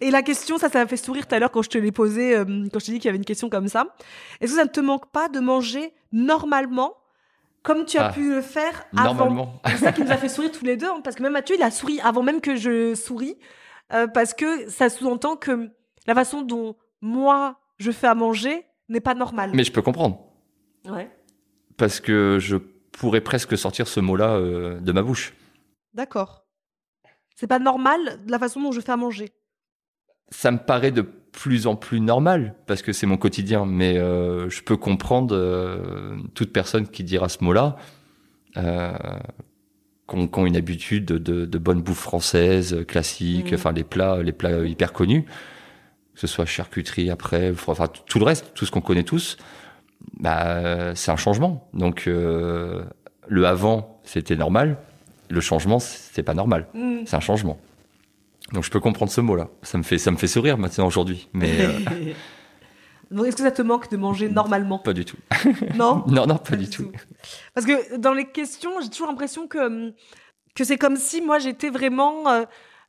Et la question, ça, ça m'a fait sourire tout à l'heure quand je te l'ai posée, euh, quand je t'ai dit qu'il y avait une question comme ça. Est-ce que ça ne te manque pas de manger normalement, comme tu as Ah, pu le faire avant? Normalement. C'est ça qui nous a fait sourire tous les deux, hein, parce que même Mathieu, il a souri avant même que je souris, euh, parce que ça sous-entend que la façon dont moi je fais à manger n'est pas normale. Mais je peux comprendre. Ouais, Parce que je pourrais presque sortir ce mot-là euh, de ma bouche. d'accord. C'est pas normal la façon dont je fais à manger. Ça me paraît de plus en plus normal, parce que c'est mon quotidien, mais euh, je peux comprendre euh, toute personne qui dira ce mot-là, euh, qu'on qu'on une habitude de, de, de bonne bouffe française, euh, classique, Mhm. enfin les plats, les plats hyper connus, que ce soit charcuterie après, enfin tout le reste, tout ce qu'on connaît tous, bah, c'est un changement. Donc le avant, c'était normal, le changement, c'est pas normal. Mm. C'est un changement. Donc je peux comprendre ce mot-là. Ça me fait, ça me fait sourire maintenant aujourd'hui, mais euh, Donc, est-ce que ça te manque de manger normalement? pas du tout. Non? Non, non, pas du tout. Parce que dans les questions, j'ai toujours l'impression que, hum, que c'est comme si moi j'étais vraiment euh,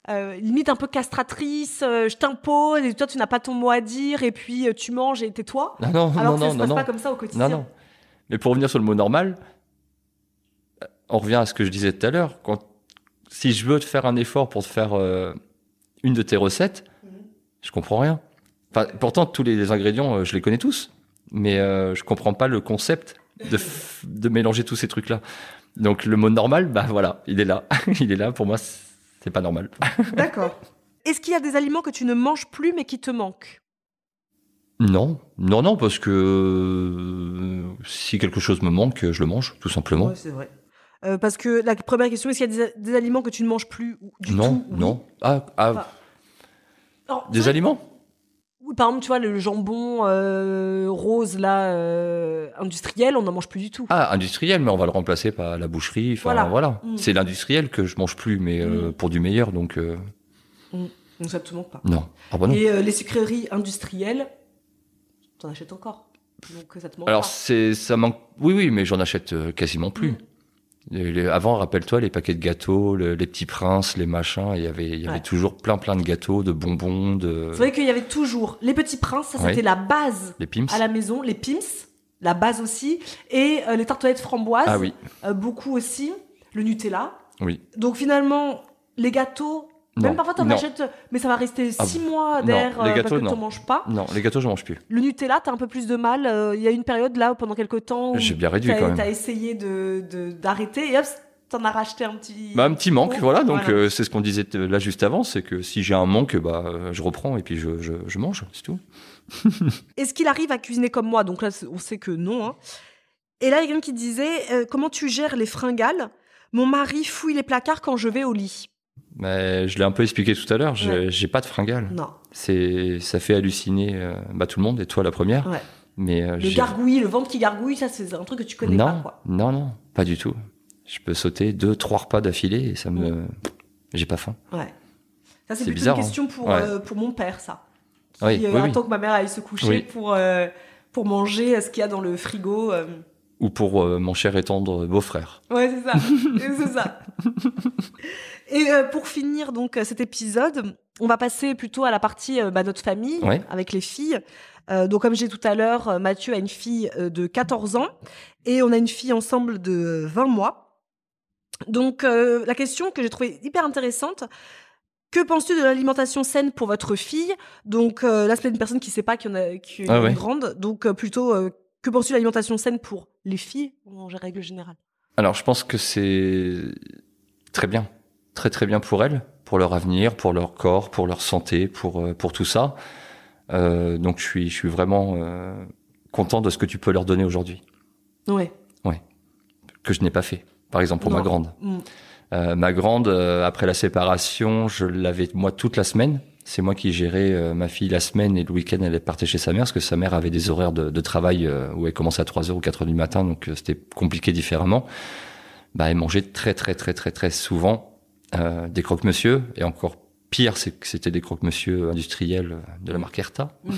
euh, limite un peu castratrice, euh, je t'impose et toi tu n'as pas ton mot à dire et puis tu manges et tais-toi. Non, non, Alors non, que ça non, se non, passe non. pas comme ça au quotidien. Non, non. Mais pour revenir sur le mot normal, on revient à ce que je disais tout à l'heure. Quand, si je veux te faire un effort pour te faire euh, une de tes recettes, je comprends rien. Enfin, pourtant, tous les ingrédients, euh, je les connais tous, mais euh, je comprends pas le concept de mélanger tous ces trucs-là. Donc le mot normal, bah voilà, il est là, il est là. Pour moi, c'est pas normal. D'accord. Est-ce qu'il y a des aliments que tu ne manges plus mais qui te manquent? Non, non, non, parce que euh, si quelque chose me manque, je le mange, tout simplement. Ouais, c'est vrai. Euh, parce que la première question, est-ce qu'il y a des, des aliments que tu ne manges plus ou- du non, tout Oui. non. Ah, ah, Enfin, Alors, c'est des aliments Oui, par exemple, tu vois, le jambon euh, rose, là, euh, industriel, on n'en mange plus du tout. Ah, industriel, mais on va le remplacer par la boucherie. Enfin, Voilà. voilà. Mm. C'est l'industriel que je mange plus, mais euh, Mm. pour du meilleur, donc euh, Donc ça te manque pas. non. Ah bah non. Et les sucreries industrielles, t'en achètes encore. Donc ça te manque Alors pas. ça manque. Oui oui, mais j'en achète quasiment plus. Les- avant, rappelle-toi, les paquets de gâteaux, le- les petits princes, les machins, il y avait, il y avait Ouais. toujours plein plein de gâteaux, de bonbons, de C'est vrai qu'il y avait toujours les petits princes, ça Ouais. c'était la base les pims. à la maison, les pims, la base aussi, et euh, les tartelettes framboises, Ah oui, euh, beaucoup aussi, le Nutella. oui. Donc finalement, les gâteaux, même parfois t'en non. achètes, mais ça va rester Ah six bon. mois les euh, parce que t'en manges pas. Non, les gâteaux, je mange plus. Le Nutella, t'as un peu plus de mal. euh, Il y a une période là, pendant quelques temps, où J'ai bien réduit t'as quand même. t'as essayé de de- d'arrêter et hop, t'en as racheté un petit. Bah, un petit manque, voilà. Donc voilà. euh, c'est ce qu'on disait là juste avant, c'est que si j'ai un manque, bah je reprends et puis je, je, je mange, c'est tout. Est-ce qu'il arrive à cuisiner comme moi? Donc là, on sait que non. hein. Et là, il y a quelqu'un qui disait euh, Comment tu gères les fringales? Mon mari fouille les placards quand je vais au lit. Mais je l'ai un peu expliqué tout à l'heure. j'ai- Ouais. Pas de fringales. Non. C'est ça fait halluciner euh, bah, tout le monde et toi la première. Ouais. Mais euh, Le gargouille, le ventre qui gargouille, ça, c'est un truc que tu connais non, pas, quoi. non, non, pas du tout. Je peux sauter deux, trois repas d'affilée et ça me, j'ai pas faim. Ouais. Ça, c'est plutôt bizarre, une hein. question pour, euh, pour mon père, ça. Qui Oui, oui, oui. attend que ma mère aille se coucher Oui. pour, pour manger ce qu'il y a dans le frigo. Ou pour euh, mon cher et tendre beau-frère. Ouais, c'est ça. c'est ça. Et euh, pour finir donc euh, cet épisode, on va passer plutôt à la partie euh, bah, notre famille Ouais. avec les filles. Euh, donc comme j'ai dit tout à l'heure, Mathieu a une fille de 14 ans et on a une fille ensemble de 20 mois. Donc euh, la question que j'ai trouvée hyper intéressante, que penses-tu de l'alimentation saine pour votre fille? Donc euh, là, c'est une personne qui ne sait pas qu'il y en a, qu'il y a Ah ouais. grande. Donc plutôt, que penses-tu de l'alimentation saine pour les filles? En règle générale? Alors, je pense que c'est très bien, très très bien pour elles, pour leur avenir, pour leur corps, pour leur santé, pour euh, pour tout ça. Euh, donc, je suis je suis vraiment euh, content de ce que tu peux leur donner aujourd'hui, Ouais. que je n'ai pas fait. Par exemple, pour Non. ma grande. Mm. Euh, ma grande, euh, après la séparation, je l'avais moi toute la semaine. C'est moi qui gérais euh, ma fille la semaine et le week-end elle partait chez sa mère parce que sa mère avait des horaires de, de travail où elle commençait à 3h ou 4h du matin donc euh, c'était compliqué différemment. Bah elle mangeait très très très très très souvent euh, des croque-monsieur et encore pire c'est que c'était des croque-monsieur industriels de la marque Erta. Mhm.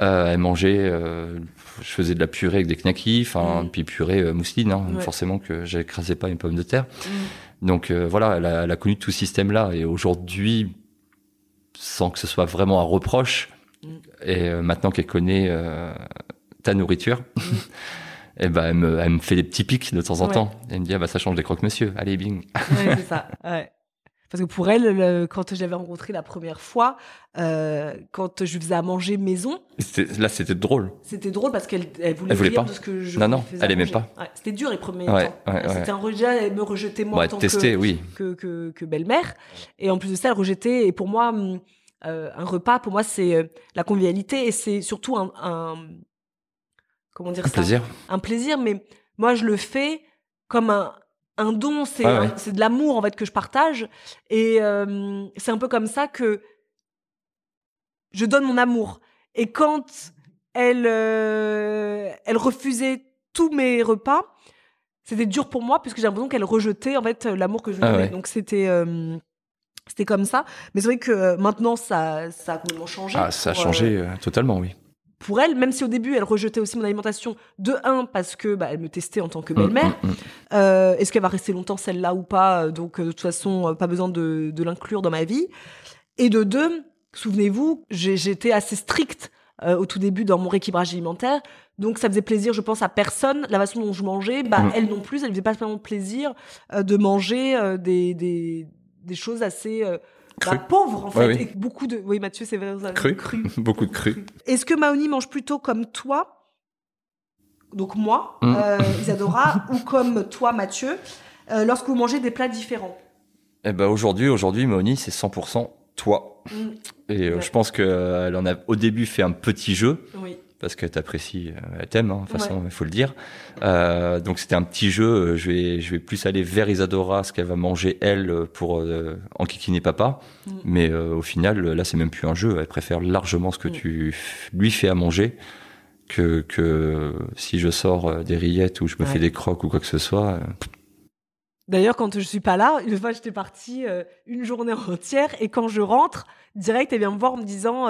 Euh, elle mangeait, euh, je faisais de la purée avec des knackis, enfin Mm. puis purée euh, mousseline, hein, Ouais. forcément que j'écrasais pas une pomme de terre. Mm. Donc euh, voilà, elle a, elle a connu tout ce système-là et aujourd'hui, sans que ce soit vraiment un reproche, et euh, maintenant qu'elle connaît euh, ta nourriture, et ben elle me, elle me fait des petits pics de temps en Ouais. temps. Elle me dit ah bah ça change des croque-monsieur, allez bing. Ouais, c'est ça. Ouais. Parce que pour elle, le- quand je l'avais rencontrée la première fois, euh, quand je lui faisais à manger maison, Là c'était drôle. c'était drôle parce qu'elle elle voulait, Elle voulait pas. de ce que je Non, non, elle aimait manger. pas. Ouais, c'était dur les premiers Ouais, temps. ouais. C'était un rejet, elle me rejetait moi en tant que, oui. que, que, que belle-mère. Et en plus de ça, elle rejetait. Et pour moi, hum, euh, un repas, pour moi, c'est euh, la convivialité et c'est surtout un, un- comment dire Un ça? plaisir. un plaisir, mais moi je le fais comme un, un don, c'est ouais. de l'amour en fait que je partage, et euh, c'est un peu comme ça que je donne mon amour. Et quand elle, euh, elle refusait tous mes repas, c'était dur pour moi puisque j'ai l'impression qu'elle rejetait en fait l'amour que je lui Ah donnais. ouais. Donc c'était euh, c'était comme ça. Mais c'est vrai que maintenant ça, ça a complètement changé. Ah ça a changé totalement, oui. Pour elle, même si au début elle rejetait aussi mon alimentation, de un parce que bah, elle me testait en tant que Mm, belle-mère. mm, mm. Euh, Est-ce qu'elle va rester longtemps celle-là ou pas Donc euh, de toute façon, euh, pas besoin de, de l'inclure dans ma vie. Et de deux, souvenez-vous, j'étais assez stricte euh, au tout début dans mon rééquilibrage alimentaire. Donc ça faisait plaisir, je pense, à personne. La façon dont je mangeais, bah, elle non plus, elle ne faisait pas vraiment plaisir euh, de manger euh, des, des, des choses assez bah, Cru. pauvres, en fait. Ouais, oui. Et beaucoup de... Oui, Mathieu, c'est vrai. ça, Cru. Beaucoup de cru. est-ce que Maoni mange plutôt comme toi, donc moi, Mm. euh, Isadora, ou comme toi, Mathieu, euh, lorsque vous mangez des plats différents? Eh ben aujourd'hui, aujourd'hui, Moni, c'est 100% toi. Mm, Et euh, Ouais. je pense qu'elle en a au début fait un petit jeu Oui. Parce qu'elle t'apprécie, euh, elle t'aime, hein, de toute façon, il faut le dire. Euh, donc c'était un petit jeu. euh, Je vais, je vais plus aller vers Isadora, ce qu'elle va manger elle pour euh, enquiquiner papa. Mm. Mais euh, au final, là, c'est même plus un jeu. Elle préfère largement ce que Mm. tu lui fais à manger que que si je sors des rillettes ou je me Ouais. fais des crocs ou quoi que ce soit. D'ailleurs, quand je suis pas là, une fois, j'étais partie une journée entière, et quand je rentre, direct, elle vient me voir en me disant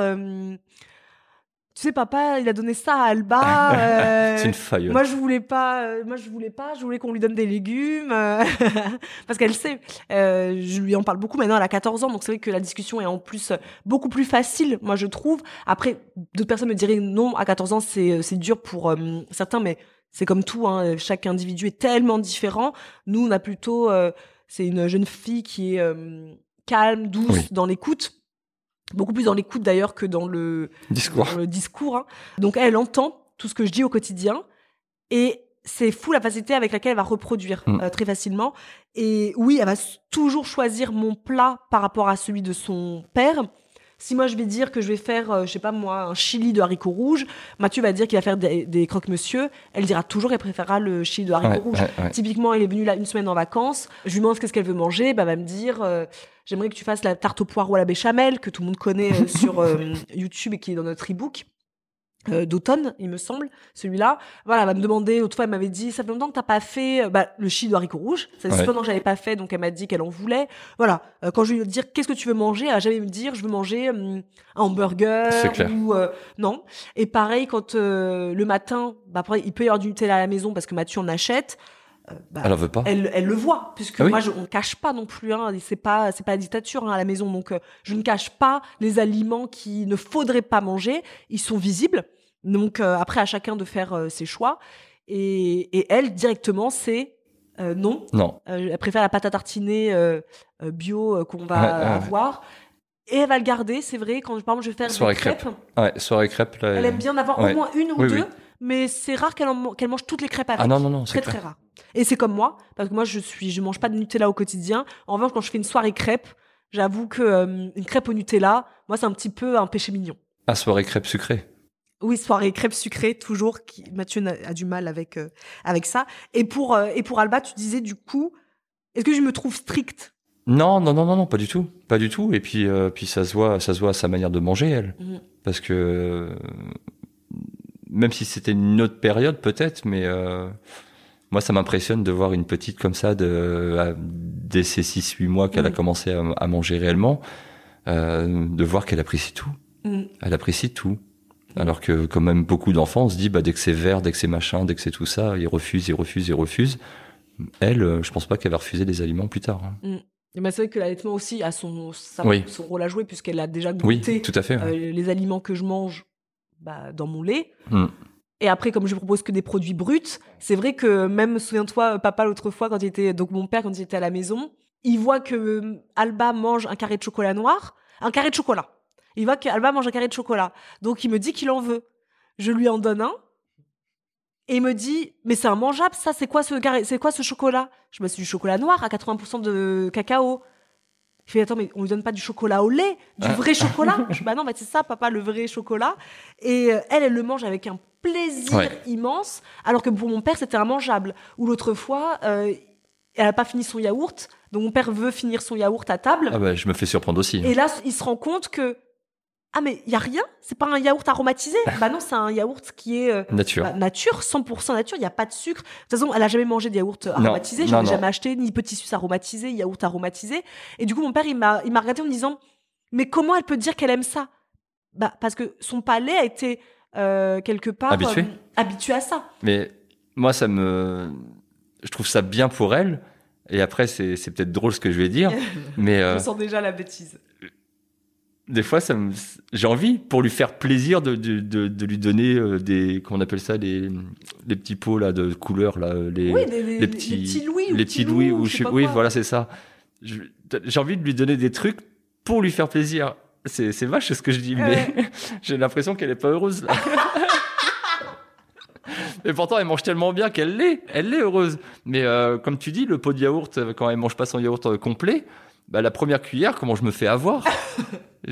tu sais, papa, il a donné ça à Alba. euh, C'est une faille. moi, je voulais pas. euh, moi, je voulais pas. Je voulais qu'on lui donne des légumes euh, parce qu'elle sait. Euh, je lui en parle beaucoup maintenant. Elle a 14 ans, donc c'est vrai que la discussion est en plus beaucoup plus facile. Moi, je trouve. Après, d'autres personnes me diraient non. À 14 ans, c'est c'est dur pour euh, certains, mais c'est comme tout. Hein, chaque individu est tellement différent. Nous, on a plutôt. euh, c'est une jeune fille qui est euh, calme, douce Oui. dans l'écoute. Beaucoup plus dans l'écoute d'ailleurs que dans le Discours. dans le discours. hein. Donc elle entend tout ce que je dis au quotidien et c'est fou la facilité avec laquelle elle va reproduire Mm. euh, très facilement. Et oui, elle va toujours choisir mon plat par rapport à celui de son père. Si moi je vais dire que je vais faire, euh, je sais pas moi, un chili de haricots rouges, Mathieu va dire qu'il va faire des, des croque-monsieur. Elle dira toujours qu'elle préférera le chili de haricots Ouais, rouges. ouais, ouais. Typiquement, elle est venue là une semaine en vacances. Je lui demande qu'est-ce qu'elle veut manger. Bah, elle va me dire euh, J'aimerais que tu fasses la tarte au poireau à la béchamel, que tout le monde connaît euh, sur YouTube et qui est dans notre e-book. Euh, d'automne, il me semble, celui-là. Voilà, elle va me demander, l'autre fois, elle m'avait dit, ça fait longtemps que t'as pas fait euh, bah, le chili de haricots rouges. Ça fait Ouais. longtemps que j'avais pas fait, donc elle m'a dit qu'elle en voulait. Voilà, euh, quand je lui dire qu'est-ce que tu veux manger, elle va jamais me dire, je veux manger hum, un hamburger ou euh, non. Et pareil, quand euh, le matin, bah, après, il peut y avoir du Nutella à la maison parce que Mathieu en achète. Bah, Elle en veut pas. elle, elle le voit puisque Ah oui. moi je, on cache pas non plus hein, c'est pas c'est pas la dictature hein, à la maison donc euh, je ne cache pas les aliments qui ne faudrait pas manger ils sont visibles donc euh, après à chacun de faire euh, ses choix et, et elle directement c'est non Non. Elle préfère la pâte à tartiner bio qu'on va Ouais, ouais, ouais. avoir et elle va le garder c'est vrai quand par exemple je vais faire Soirée des crêpes. Ouais, soirée crêpe. Là, elle aime bien en avoir au moins une ou Oui, deux oui. Mais c'est rare qu'elle mange toutes les crêpes avec Ah non, non, non, c'est très clair. très rare. Et c'est comme moi, parce que moi je suis, je mange pas de Nutella au quotidien. En revanche, quand je fais une soirée crêpe, j'avoue que euh, une crêpe au Nutella, moi c'est un petit peu un péché mignon. Ah, soirée crêpe sucrée. Oui, soirée crêpe sucrée, toujours. Qui, Mathieu a, du mal avec euh, avec ça. Et pour euh, et pour Alba, tu disais du coup, est-ce que je me trouve stricte? Non, non, non, non, non, pas du tout, pas du tout. Et puis, puis ça se voit, ça se voit à sa manière de manger, elle, Mhm. parce que même si c'était une autre période, peut-être, mais euh, moi, ça m'impressionne de voir une petite comme ça, de à- dès ses 6-8 mois qu'elle a Mhm. commencé à, à manger réellement, euh, de voir qu'elle apprécie tout. Mhm. Elle apprécie tout. Alors que, quand même, beaucoup d'enfants, on se dit, bah, dès que c'est vert, dès que c'est machin, dès que c'est tout ça, ils refusent, ils refusent, ils refusent. Elle, euh, je pense pas qu'elle va refuser des aliments plus tard. hein. Et ben, c'est vrai que l'allaitement aussi a son sa- Oui. son rôle à jouer puisqu'elle a déjà Oui, goûté tout à fait. ouais. euh, les aliments que je mange bah, dans mon lait. Mm. Et après, comme je propose que des produits bruts, c'est vrai que même, souviens-toi, papa, l'autre fois, quand il était, donc mon père, quand il était à la maison, il voit que euh, Alba mange un carré de chocolat noir, un carré de chocolat. Il voit qu'Alba mange un carré de chocolat. Donc, il me dit qu'il en veut. Je lui en donne un. Et il me dit, mais c'est immangeable, ça, c'est quoi ce carré, c'est quoi ce chocolat? Je me suis du chocolat noir à 80% de cacao. Je fais, attends, mais on lui donne pas du chocolat au lait, du Ah. vrai chocolat. Je dis, bah non, bah c'est ça, papa, le vrai chocolat. Et euh, elle, elle le mange avec un plaisir Ouais. immense, alors que pour mon père, c'était immangeable. Ou l'autre fois, euh, elle a pas fini son yaourt, donc mon père veut finir son yaourt à table. Ah bah, je me fais surprendre aussi. Et là, il se rend compte que, ah, mais il y a rien, c'est pas un yaourt aromatisé. bah non, c'est un yaourt qui est euh, Nature. bah, nature, 100% nature, il n'y a pas de sucre. De toute façon, elle a jamais mangé de yaourt Non, aromatisé, je n'ai jamais acheté ni petit suisse aromatisé, yaourt aromatisé. Et du coup, mon père, il m'a, il m'a regardé en me disant, mais comment elle peut dire qu'elle aime ça? Bah parce que son palais a été euh, quelque part Habitué. euh, habitué à ça. Mais moi, ça me, je trouve ça bien pour elle. Et après, c'est c'est peut-être drôle ce que je vais dire, mais euh, Je sens déjà la bêtise. Des fois, ça me, j'ai envie pour lui faire plaisir de, de, de, de lui donner euh, des, comment on appelle ça, les, les petits pots là de couleur là, les, oui, les, les- petits, les petits louis, ou les petits louis, ou je sais oui, quoi. voilà, c'est ça. J'ai envie de lui donner des trucs pour lui faire plaisir. C'est, c'est vache ce que je dis, mais j'ai l'impression qu'elle est pas heureuse. Là. Et pourtant, elle mange tellement bien qu'elle l'est. Elle l'est heureuse. Mais euh, comme tu dis, le pot de yaourt, euh, quand elle mange pas son yaourt euh, complet, bah, la première cuillère, comment je me fais avoir?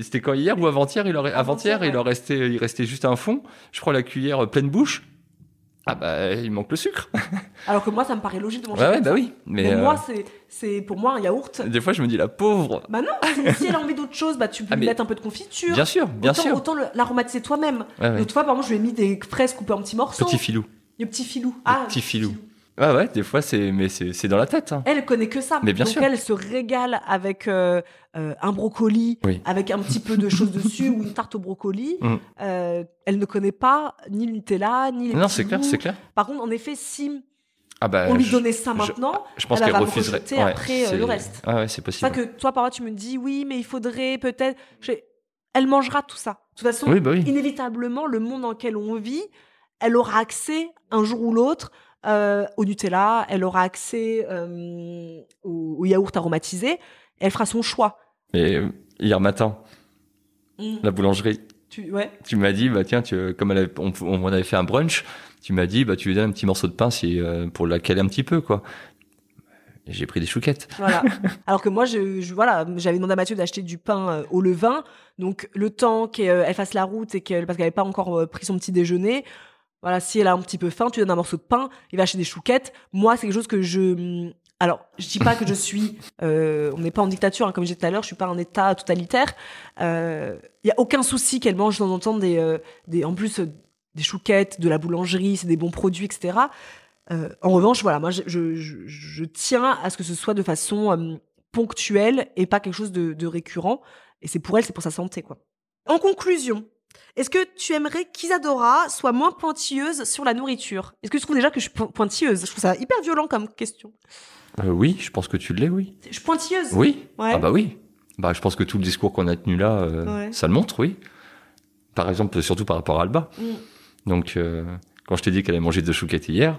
C'était quand hier ou avant-hier il aurait Avant-hier, avant-hier il en restait il restait juste un fond. Je prends la cuillère pleine bouche. Ah bah il manque le sucre. Alors que moi, ça me paraît logique de manger Ouais, ouais bah oui. Mais, Mais euh, moi, c'est, c'est pour moi un yaourt. des fois je me dis la pauvre. Bah non, si- elle a envie d'autre chose, bah tu peux Ah, lui mais- mettre un peu de confiture. Bien sûr, bien autant, sûr. Autant l'aromatiser toi-même. Ouais, ouais. L'autre fois, par exemple, je lui ai mis des fraises coupées en petits morceaux. Petit filou. Le petit filou. Ah, petit filou. Ah ouais, des fois, c'est mais c'est c'est dans la tête. hein. Elle connaît que ça. Mais bien Donc sûr. elle se régale avec euh, euh, un brocoli, Oui. avec un petit peu de choses dessus ou une tarte au brocoli. Mm. Euh, elle ne connaît pas ni le Nutella, ni les Non, c'est clair, c'est clair. Par contre, en effet, si Ah bah, on lui je- donnait ça je- maintenant, je pense elle qu'elle va refuserait. rejeter après, le reste. Ah ouais, c'est possible. pas que toi, par exemple, tu me dis oui, mais il faudrait peut-être. Je- Elle mangera tout ça. De toute façon, Oui, bah oui. inévitablement, le monde dans lequel on vit, elle aura accès un jour ou l'autre euh, au Nutella, elle aura accès euh, au, au yaourt aromatisé, elle fera son choix. Et euh, hier matin, Mm. la boulangerie, Tu, ouais. tu m'as dit, bah tiens, tu, comme elle avait- on, on avait fait un brunch, tu m'as dit, bah tu lui donnes un petit morceau de pain si, euh, pour la caler un petit peu, quoi. J'ai pris des chouquettes. Voilà. Alors que moi, je, je- voilà, j'avais demandé à Mathieu d'acheter du pain euh, au levain. Donc, le temps qu'elle fasse la route et qu'elle, parce qu'elle n'avait pas encore euh, pris son petit déjeuner, voilà, si elle a un petit peu faim, tu donnes un morceau de pain, il va acheter des chouquettes. Moi, c'est quelque chose que je. Alors, je dis pas que je suis. euh, on n'est pas en dictature, hein, comme disais tout à l'heure, je suis pas un État totalitaire. Il y a aucun souci qu'elle mange de temps des, euh, des, en plus euh, des chouquettes, de la boulangerie, c'est des bons produits, etc. Euh, en revanche, voilà, moi, je, je, je- je tiens à ce que ce soit de façon euh, ponctuelle et pas quelque chose de, de récurrent. Et c'est pour elle, c'est pour sa santé, quoi. En conclusion, est-ce que tu aimerais qu'Isadora soit moins pointilleuse sur la nourriture? Est-ce que tu trouves déjà que je suis po- pointilleuse? Je trouve ça hyper violent comme question. Euh, oui, je pense que tu l'es, oui. Je suis pointilleuse? Oui. Ouais. Ah bah oui. Bah je pense que tout le discours qu'on a tenu là, euh, Ouais. ça le montre, oui. Par exemple, surtout par rapport à Alba. Mm. Donc, euh, quand je t'ai dit qu'elle avait mangé deux chouquettes hier,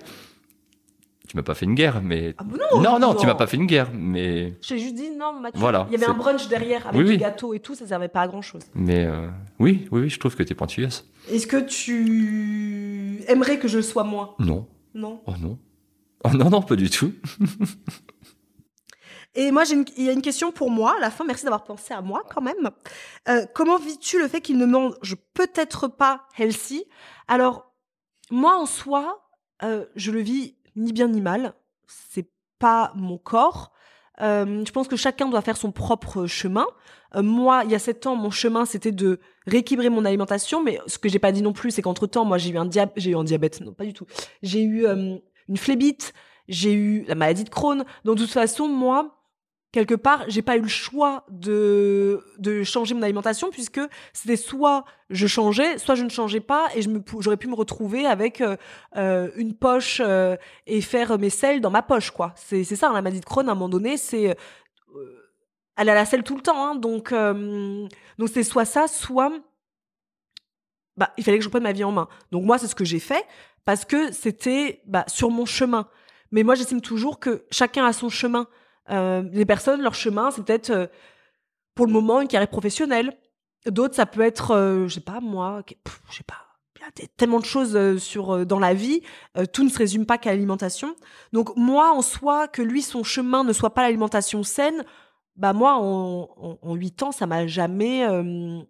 tu m'as pas fait une guerre, mais Ah non non, non, tu m'as pas fait une guerre, mais J'ai juste dit non, Mathieu. Voilà, Il y avait un brunch derrière avec Oui, du oui. gâteau et tout, ça servait pas à grand chose. mais euh, oui, oui, oui, je trouve que t'es pointilleuse. Est-ce que tu aimerais que je le sois moins Non, Non? oh non, oh non, non, pas du tout. Et moi, j'ai une- il y a une question pour moi à la fin. Merci d'avoir pensé à moi quand même. Euh, comment vis-tu le fait qu'il ne mange peut-être pas healthy? Alors, moi en soi, euh, je le vis ni bien ni mal. C'est pas mon corps. Euh, je pense que chacun doit faire son propre chemin. Euh, moi, il y a sept ans, mon chemin, c'était de rééquilibrer mon alimentation. Mais ce que j'ai pas dit non plus, c'est qu'entre temps, moi, j'ai eu un diabète. J'ai eu un diabète, non, pas du tout. J'ai eu euh, une phlébite. J'ai eu la maladie de Crohn. Donc, de toute façon, moi, quelque part, j'ai pas eu le choix de, de changer mon alimentation puisque c'était soit je changeais, soit je ne changeais pas et j'aurais pu me retrouver avec euh, euh, une poche euh, et faire mes selles dans ma poche, quoi. C'est, ça, hein, la maladie de Crohn, à un moment donné, c'est. euh, elle a la selle tout le temps, hein, donc donc soit ça, soit bah il fallait que je prenne ma vie en main. Donc moi c'est ce que j'ai fait parce que c'était bah, sur mon chemin. Mais moi j'estime toujours que chacun a son chemin. Euh, les personnes leur chemin c'est peut-être euh, pour le moment une carrière professionnelle. D'autres ça peut être euh, je sais pas moi, je sais pas. Il y a tellement de choses sur dans la vie, tout ne se résume pas qu'à l'alimentation. Donc moi en soi que lui son chemin ne soit pas l'alimentation saine, bah moi en, en 8 ans ça m'a jamais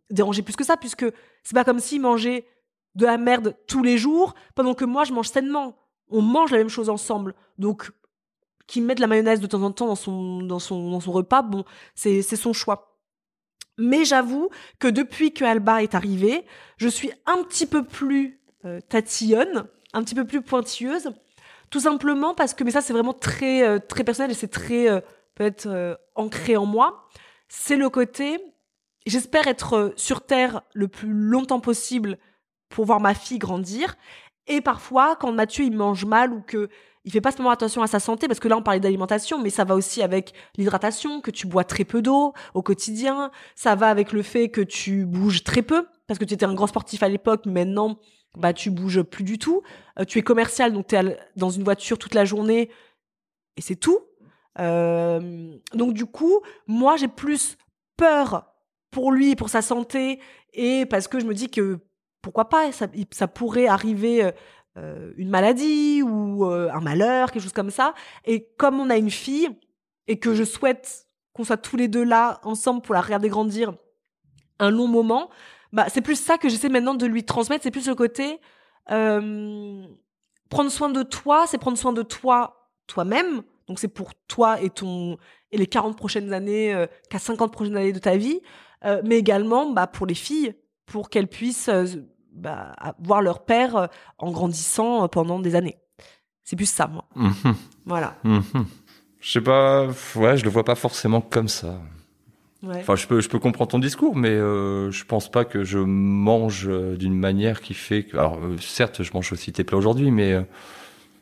dérangé plus que ça puisque c'est pas comme s'il mangeait de la merde tous les jours pendant que moi je mange sainement. On mange la même chose ensemble. Donc qu'il mette de la mayonnaise de temps en temps dans son dans son dans son repas, bon, c'est c'est son choix. Mais j'avoue que depuis que Alba est arrivée, je suis un petit peu plus euh, tatillonne, un petit peu plus pointilleuse, tout simplement parce que mais ça c'est vraiment très euh, très personnel et c'est très euh, peut-être euh, ancré en moi. C'est le côté j'espère être euh, sur terre le plus longtemps possible pour voir ma fille grandir et parfois quand Mathieu il mange mal ou que il fait pas spécialement attention à sa santé parce que là on parlait d'alimentation mais ça va aussi avec l'hydratation que tu bois très peu d'eau au quotidien. Ça va avec le fait que tu bouges très peu parce que tu étais un grand sportif à l'époque maintenant bah tu bouges plus du tout. Euh, tu es commercial donc tu es dans une voiture toute la journée et c'est tout. Euh, donc du coup moi j'ai plus peur pour lui pour sa santé et parce que je me dis que pourquoi pas ça, pourrait arriver euh, une maladie ou euh, un malheur, quelque chose comme ça. Et comme on a une fille et que je souhaite qu'on soit tous les deux là ensemble pour la regarder grandir un long moment, bah c'est plus ça que j'essaie maintenant de lui transmettre. C'est plus le côté euh, prendre soin de toi, c'est prendre soin de toi toi-même. Donc c'est pour toi et ton et les 40 prochaines années, euh, qu'à 50 prochaines années de ta vie, mais également bah, pour les filles, pour qu'elles puissent bah, voir leur père euh, en grandissant euh, pendant des années. C'est plus ça, moi. Mhm. Voilà. Mhm. Je sais pas, ouais, je le vois pas forcément comme ça. Ouais. Enfin, je peux, je peux comprendre ton discours, mais euh, je pense pas que je mange euh, d'une manière qui fait que. Alors, euh, certes, je mange aussi tes plats aujourd'hui, mais euh,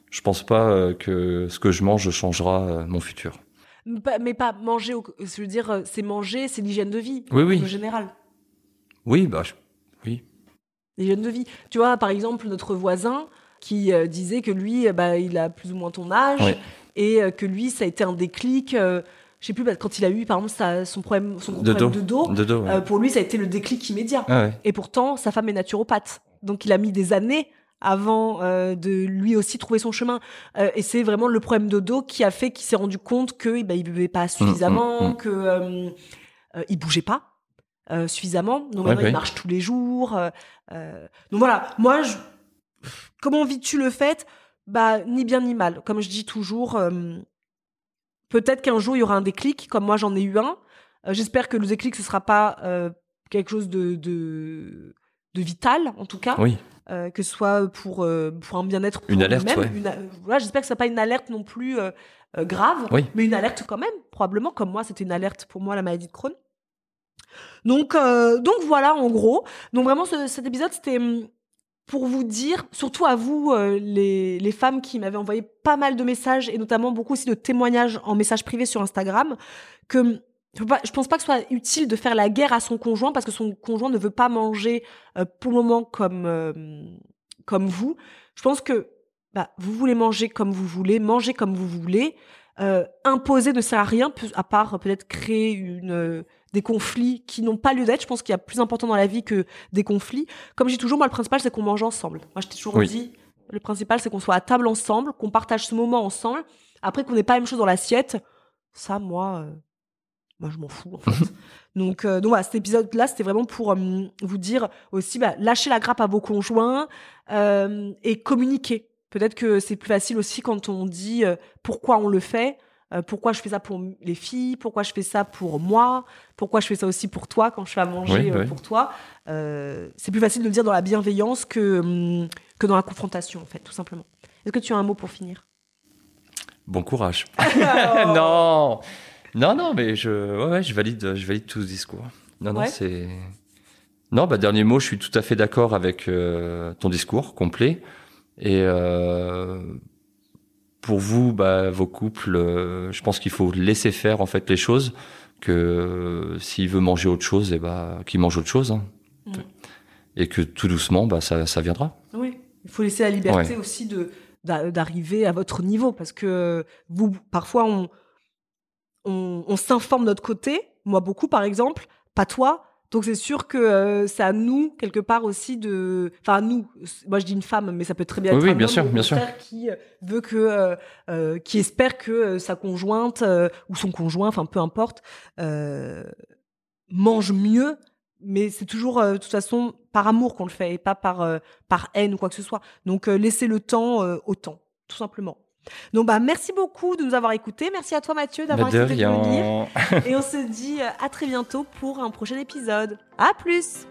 je pense pas que ce que je mange changera mon futur. Mais pas manger, au- je veux dire, c'est manger, c'est l'hygiène de vie. Oui, oui. En général. Oui, bah, je- oui. L'hygiène de vie. Tu vois, par exemple, notre voisin qui euh, disait que lui, euh, bah, il a plus ou moins ton âge Oui. et euh, que lui, ça a été un déclic. je sais plus, bah, quand il a eu, par exemple, sa- son problème, son De problème dos. de dos, De dos, ouais. euh, pour lui, ça a été le déclic immédiat. Ah ouais. Et pourtant, sa femme est naturopathe. Donc, il a mis des années avant euh, de lui aussi trouver son chemin. Euh, et c'est vraiment le problème de dos qui a fait qu'il s'est rendu compte que eh ben, il buvait pas suffisamment, mm. que euh, euh, il bougeait pas euh, suffisamment. Donc Ouais, maintenant, ouais. il marche tous les jours. euh, euh, donc voilà, moi, je... comment vis-tu le fait? Bah, ni bien ni mal. Comme je dis toujours, euh, peut-être qu'un jour il y aura un déclic, comme moi j'en ai eu un. J'espère que le déclic ce sera pas quelque chose de, de de vital en tout cas, Oui. que ce soit pour pour un bien-être pour Une alerte, lui-même. ouais. Une a- voilà, j'espère que ce n'est pas une alerte non plus grave, Oui. mais une alerte quand même, probablement comme moi c'était une alerte pour moi la maladie de Crohn. Donc euh, donc voilà en gros. Donc vraiment ce- cet épisode c'était hum, pour vous dire, surtout à vous, euh, les, les femmes qui m'avaient envoyé pas mal de messages et notamment beaucoup aussi de témoignages en message privé sur Instagram, que hum, je, pense pas que ce soit utile de faire la guerre à son conjoint parce que son conjoint ne veut pas manger euh, pour le moment comme, comme vous. Je pense que bah, vous voulez manger comme vous voulez, manger comme vous voulez. Imposer ne sert à rien, à part peut-être créer une, des conflits qui n'ont pas lieu d'être. Je pense qu'il y a plus important dans la vie que des conflits. Comme je dis toujours, moi, le principal, c'est qu'on mange ensemble. Moi, je t'ai toujours Oui. dit, le principal, c'est qu'on soit à table ensemble, qu'on partage ce moment ensemble. Après, qu'on n'ait pas la même chose dans l'assiette, ça, moi, euh, moi, je m'en fous, en fait. donc, euh, donc, voilà, cet épisode-là, c'était vraiment pour euh, vous dire aussi, bah, lâchez la grappe à vos conjoints et communiquer. Peut-être que c'est plus facile aussi quand on dit pourquoi on le fait, euh, pourquoi je fais ça pour les filles, pourquoi je fais ça pour moi, pourquoi je fais ça aussi pour toi quand je fais à manger Oui, euh, oui. pour toi? Euh, c'est plus facile de le dire dans la bienveillance que, hum, que dans la confrontation, en fait, tout simplement. Est-ce que tu as un mot pour finir? Bon courage. non, non, non, mais je, ouais, ouais, je valide, je valide tout ce discours. Non, non, Ouais. c'est. Non, bah dernier mot, je suis tout à fait d'accord avec ton discours complet. Et pour vous, bah, vos couples, euh, je pense qu'il faut laisser faire en fait les choses. Que euh, s'il veut manger autre chose, et bah, qu'il mange autre chose. hein. Et que tout doucement, bah, ça, ça viendra. Oui. Il faut laisser la liberté aussi de d'a- d'arriver à votre niveau parce que vous parfois on on, on s'informe de notre côté moi beaucoup par exemple pas toi donc c'est sûr que euh, c'est à nous quelque part aussi de enfin à nous moi je dis une femme mais ça peut très bien Oui, être oui, un bien homme, sûr, bien qui euh, veut que euh, euh, qui espère que euh, sa conjointe euh, ou son conjoint enfin peu importe euh, mange mieux mais c'est toujours euh, de toute façon par amour qu'on le fait et pas par euh, par haine ou quoi que ce soit. Donc euh, laissez le temps euh, au temps, tout simplement. Donc bah merci beaucoup de nous avoir écoutés. Merci à toi Mathieu d'avoir Bah, de accepté de venir. Et on se dit euh, à très bientôt pour un prochain épisode. À plus.